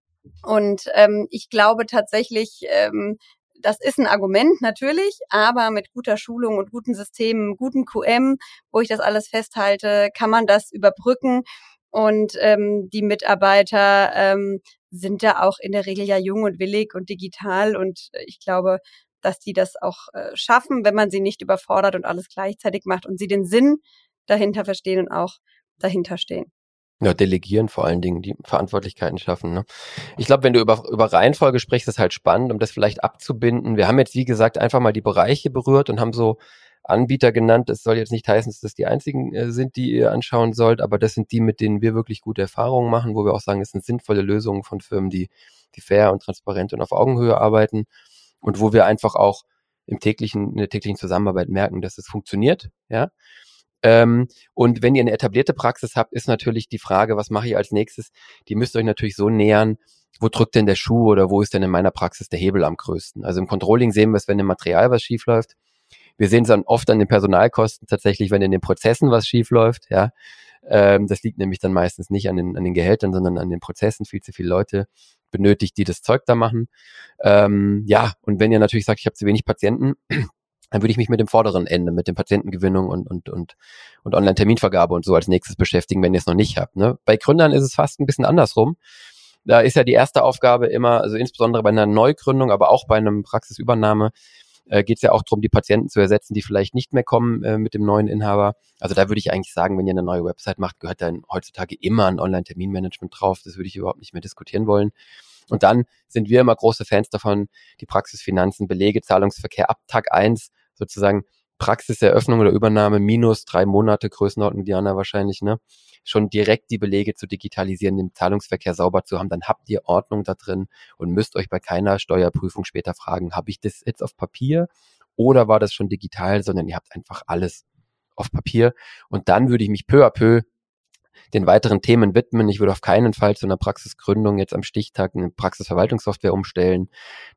Und ähm, ich glaube tatsächlich, ähm, das ist ein Argument natürlich, aber mit guter Schulung und guten Systemen, guten QM, wo ich das alles festhalte, kann man das überbrücken. Und ähm, die Mitarbeiter ähm, sind da auch in der Regel ja jung und willig und digital. Und ich glaube, dass die das auch äh, schaffen, wenn man sie nicht überfordert und alles gleichzeitig macht und sie den Sinn dahinter verstehen und auch dahinter stehen. Ja, delegieren vor allen Dingen, die Verantwortlichkeiten schaffen. Ne? Ich glaube, wenn du über, über Reihenfolge sprichst, ist halt spannend, um das vielleicht abzubinden. Wir haben jetzt, wie gesagt, einfach mal die Bereiche berührt und haben so Anbieter genannt. Das soll jetzt nicht heißen, dass das die einzigen äh, sind, die ihr anschauen sollt, aber das sind die, mit denen wir wirklich gute Erfahrungen machen, wo wir auch sagen, es sind sinnvolle Lösungen von Firmen, die, die fair und transparent und auf Augenhöhe arbeiten und wo wir einfach auch im täglichen, in der täglichen Zusammenarbeit merken, dass es funktioniert, ja. Ähm, und wenn ihr eine etablierte Praxis habt, ist natürlich die Frage, was mache ich als nächstes? Die müsst ihr euch natürlich so nähern, wo drückt denn der Schuh oder wo ist denn in meiner Praxis der Hebel am größten? Also im Controlling sehen wir es, wenn im Material was schief läuft. Wir sehen es dann oft an den Personalkosten tatsächlich, wenn in den Prozessen was schief läuft, ja. Ähm, das liegt nämlich dann meistens nicht an den, an den Gehältern, sondern an den Prozessen. Viel zu viele Leute benötigt, die das Zeug da machen. Ähm, ja, und wenn ihr natürlich sagt, ich habe zu wenig Patienten, dann würde ich mich mit dem vorderen Ende, mit dem Patientengewinnung und, und, und, und Online-Terminvergabe und so als nächstes beschäftigen, wenn ihr es noch nicht habt. Ne? Bei Gründern ist es fast ein bisschen andersrum. Da ist ja die erste Aufgabe immer, also insbesondere bei einer Neugründung, aber auch bei einem Praxisübernahme, äh, geht es ja auch darum, die Patienten zu ersetzen, die vielleicht nicht mehr kommen äh, mit dem neuen Inhaber. Also da würde ich eigentlich sagen, wenn ihr eine neue Website macht, gehört dann heutzutage immer ein Online-Terminmanagement drauf. Das würde ich überhaupt nicht mehr diskutieren wollen. Und dann sind wir immer große Fans davon, die Praxisfinanzen, Belege, Zahlungsverkehr ab Tag eins sozusagen Praxiseröffnung oder Übernahme minus drei Monate Größenordnung, Diana wahrscheinlich, ne? Schon direkt die Belege zu digitalisieren, den Zahlungsverkehr sauber zu haben, dann habt ihr Ordnung da drin und müsst euch bei keiner Steuerprüfung später fragen, habe ich das jetzt auf Papier oder war das schon digital, sondern ihr habt einfach alles auf Papier. Und dann würde ich mich peu à peu den weiteren Themen widmen. Ich würde auf keinen Fall zu einer Praxisgründung jetzt am Stichtag eine Praxisverwaltungssoftware umstellen.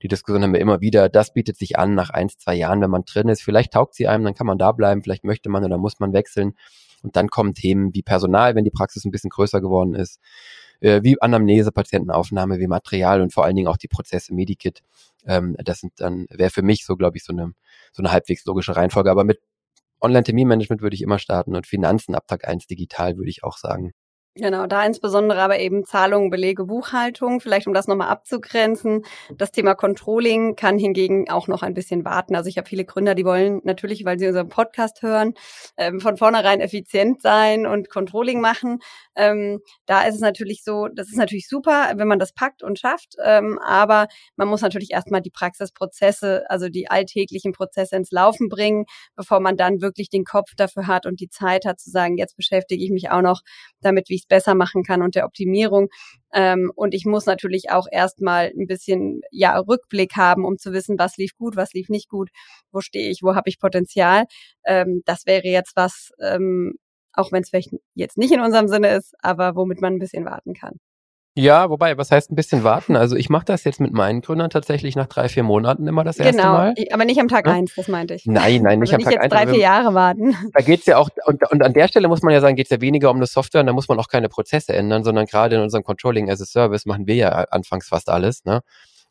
Die Diskussion haben wir immer wieder. Das bietet sich an nach ein, zwei Jahren, wenn man drin ist. Vielleicht taugt sie einem, dann kann man da bleiben. Vielleicht möchte man oder muss man wechseln. Und dann kommen Themen wie Personal, wenn die Praxis ein bisschen größer geworden ist, äh, wie Anamnese, Patientenaufnahme, wie Material und vor allen Dingen auch die Prozesse Medikit. Ähm, das sind dann, wäre für mich so, glaube ich, so eine, so eine halbwegs logische Reihenfolge. Aber mit Online-Terminmanagement würde ich immer starten und Finanzen ab Tag 1 digital würde ich auch sagen. Genau, da insbesondere aber eben Zahlungen, Belege, Buchhaltung. Vielleicht um das nochmal abzugrenzen. Das Thema Controlling kann hingegen auch noch ein bisschen warten. Also ich habe viele Gründer, die wollen natürlich, weil sie unseren Podcast hören, ähm, von vornherein effizient sein und Controlling machen. Ähm, da ist es natürlich so, das ist natürlich super, wenn man das packt und schafft. Ähm, aber man muss natürlich erstmal die Praxisprozesse, also die alltäglichen Prozesse ins Laufen bringen, bevor man dann wirklich den Kopf dafür hat und die Zeit hat zu sagen, jetzt beschäftige ich mich auch noch damit, wie ich es besser machen kann und der Optimierung. Ähm, und ich muss natürlich auch erstmal ein bisschen ja Rückblick haben, um zu wissen, was lief gut, was lief nicht gut, wo stehe ich, wo habe ich Potenzial. Ähm, das wäre jetzt was, ähm, auch wenn es vielleicht jetzt nicht in unserem Sinne ist, aber womit man ein bisschen warten kann. Ja, wobei, was heißt ein bisschen warten? Also ich mache das jetzt mit meinen Gründern tatsächlich nach drei, vier Monaten immer das erste genau, Mal. Genau, aber nicht am Tag ja? eins, das meinte ich. Nein, nein, nicht also am Tag eins. Nicht jetzt drei, vier Jahre warten. Da geht's ja auch, und, und an der Stelle muss man ja sagen, geht's ja weniger um eine Software und da muss man auch keine Prozesse ändern, sondern gerade in unserem Controlling as a Service machen wir ja anfangs fast alles. Ne?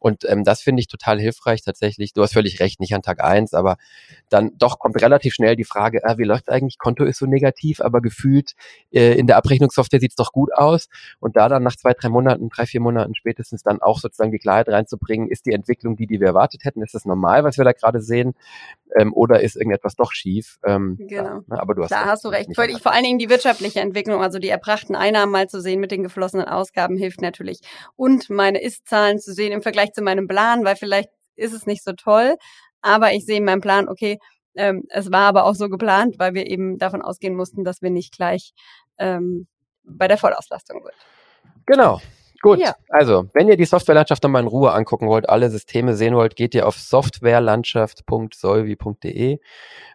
Und ähm, das finde ich total hilfreich tatsächlich. Du hast völlig recht, nicht an Tag eins, aber dann doch kommt relativ schnell die Frage, äh, wie läuft eigentlich? Konto ist so negativ, aber gefühlt äh, in der Abrechnungssoftware sieht's doch gut aus. Und da dann nach zwei, drei Monaten, drei, vier Monaten spätestens dann auch sozusagen die Klarheit reinzubringen, ist die Entwicklung die, die wir erwartet hätten? Ist das normal, was wir da gerade sehen? Ähm, oder ist irgendetwas doch schief? Ähm, genau. Ja, aber du hast da hast du recht. Völlig, vor allen Dingen die wirtschaftliche Entwicklung, also die erbrachten Einnahmen mal zu sehen mit den geflossenen Ausgaben hilft natürlich. Und meine Ist-Zahlen zu sehen im Vergleich zu meinem Plan, weil vielleicht ist es nicht so toll, aber ich sehe in meinem Plan, okay, ähm, es war aber auch so geplant, weil wir eben davon ausgehen mussten, dass wir nicht gleich ähm, bei der Vollauslastung sind. Genau. Gut, ja. also wenn ihr die Softwarelandschaft nochmal in Ruhe angucken wollt, alle Systeme sehen wollt, geht ihr auf softwarelandschaft.solvi.de.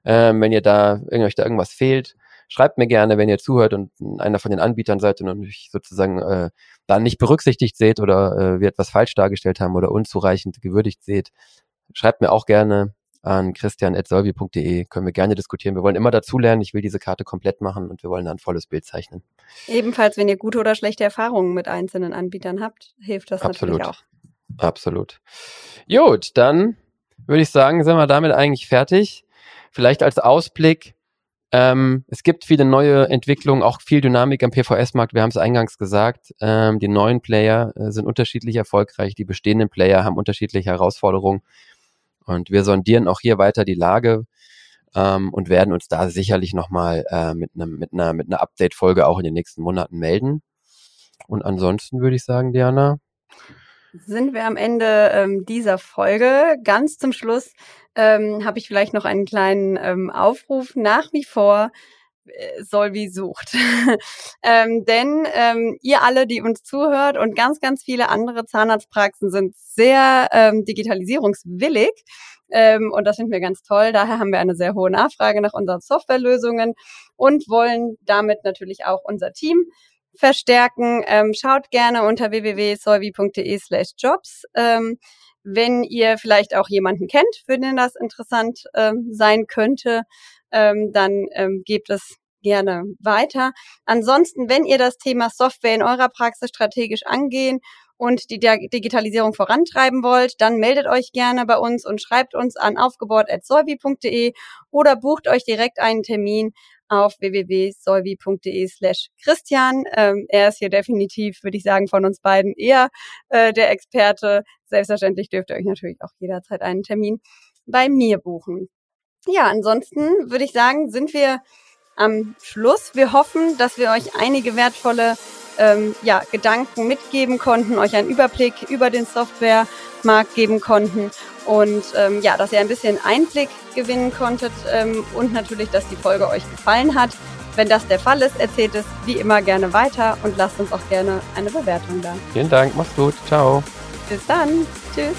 Ähm, wenn ihr da, euch da irgendwas fehlt, schreibt mir gerne, wenn ihr zuhört und einer von den Anbietern seid und euch sozusagen äh, da nicht berücksichtigt seht oder äh, wir etwas falsch dargestellt haben oder unzureichend gewürdigt seht. Schreibt mir auch gerne an christian.solvi.de. Können wir gerne diskutieren. Wir wollen immer dazulernen. Ich will diese Karte komplett machen und wir wollen ein volles Bild zeichnen. Ebenfalls, wenn ihr gute oder schlechte Erfahrungen mit einzelnen Anbietern habt, hilft das Absolut. natürlich auch. Absolut. Gut, dann würde ich sagen, sind wir damit eigentlich fertig. Vielleicht als Ausblick, ähm, es gibt viele neue Entwicklungen, auch viel Dynamik am PVS-Markt. Wir haben es eingangs gesagt. Ähm, die neuen Player äh, sind unterschiedlich erfolgreich. Die bestehenden Player haben unterschiedliche Herausforderungen. Und wir sondieren auch hier weiter die Lage ähm, und werden uns da sicherlich nochmal äh, mit, einem, mit einer, mit einer Update-Folge auch in den nächsten Monaten melden. Und ansonsten würde ich sagen, Diana. Sind wir am Ende ähm, dieser Folge. Ganz zum Schluss ähm, habe ich vielleicht noch einen kleinen ähm, Aufruf. Nach wie vor äh, Solvi sucht. ähm, denn ähm, ihr alle, die uns zuhört und ganz, ganz viele andere Zahnarztpraxen sind sehr ähm, digitalisierungswillig. Ähm, und das finden wir ganz toll. Daher haben wir eine sehr hohe Nachfrage nach unseren Softwarelösungen und wollen damit natürlich auch unser Team verstärken. Ähm, schaut gerne unter www.solvi.de slash jobs. Ähm, wenn ihr vielleicht auch jemanden kennt, für den das interessant ähm, sein könnte, ähm, dann ähm, gebt es gerne weiter. Ansonsten, wenn ihr das Thema Software in eurer Praxis strategisch angehen und die Digitalisierung vorantreiben wollt, dann meldet euch gerne bei uns und schreibt uns an aufgebaut.solvi.de oder bucht euch direkt einen Termin auf www.solvi.de slash Christian. Ähm, er ist hier definitiv, würde ich sagen, von uns beiden eher äh, der Experte. Selbstverständlich dürft ihr euch natürlich auch jederzeit einen Termin bei mir buchen. Ja, ansonsten würde ich sagen, sind wir am Schluss. Wir hoffen, dass wir euch einige wertvolle ähm, ja, Gedanken mitgeben konnten, euch einen Überblick über den Softwaremarkt geben konnten und ähm, ja, dass ihr ein bisschen Einblick gewinnen konntet ähm, und natürlich, dass die Folge euch gefallen hat. Wenn das der Fall ist, erzählt es wie immer gerne weiter und lasst uns auch gerne eine Bewertung da. Vielen Dank, macht's gut, ciao. Bis dann, tschüss.